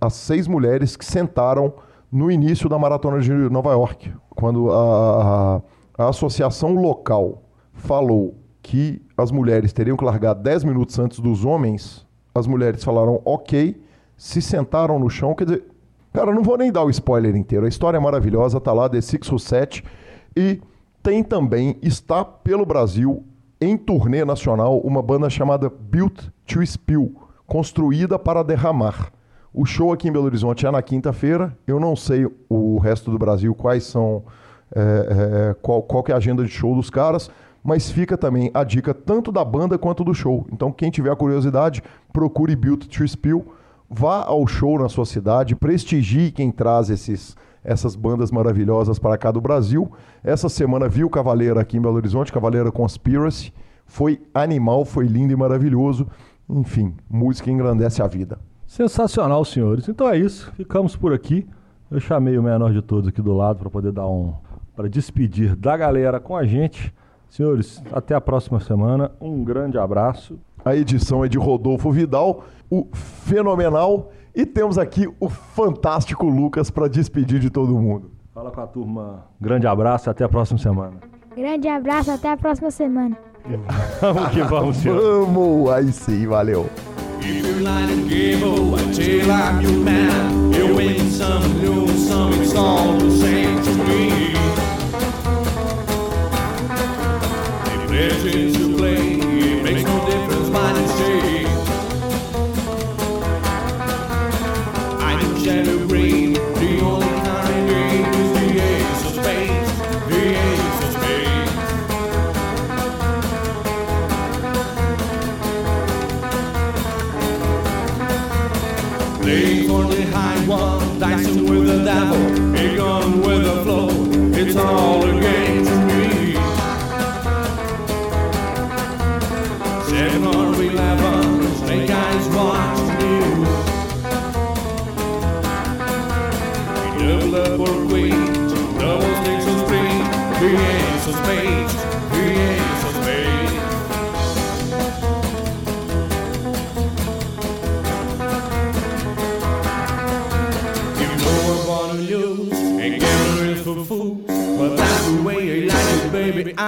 as seis mulheres que sentaram no início da Maratona de Nova York, quando a, a- a associação local falou que as mulheres teriam que largar 10 minutos antes dos homens, as mulheres falaram ok, se sentaram no chão, quer dizer, cara, não vou nem dar o spoiler inteiro, a história é maravilhosa, tá lá, The Six Who Sat, e tem também, está pelo Brasil, em turnê nacional, uma banda chamada Built to Spill, construída para derramar. O show aqui em Belo Horizonte é na quinta-feira. Eu não sei o resto do Brasil quais são é, é, qual, qual que é a agenda de show dos caras, mas fica também a dica tanto da banda quanto do show. Então quem tiver a curiosidade, procure Built to Spill, vá ao show na sua cidade, prestigie quem traz esses essas bandas maravilhosas para cá do Brasil. Essa semana viu Cavaleira aqui em Belo Horizonte, Cavaleira Conspiracy. Foi animal, foi lindo e maravilhoso. Enfim, música engrandece a vida. Sensacional, senhores. Então é isso. Ficamos por aqui. Eu chamei o menor de todos aqui do lado para poder dar um. Para despedir da galera com a gente. Senhores, até a próxima semana. Um grande abraço. A edição é de Rodolfo Vidal, o fenomenal. E temos aqui o fantástico Lucas para despedir de todo mundo. Fala com a turma. Grande abraço e até a próxima semana. Grande abraço, até a próxima semana. Vamos que vamos, senhores. Vamos, aí sim, valeu. If you line and give away till I'm your man, you win some, lose some, it's all the same to me. Play, it makes no difference mine and stay. I do shadow green, the only kind is the ace of spades, the ace of spades. Playing for the high one, dancing with the devil,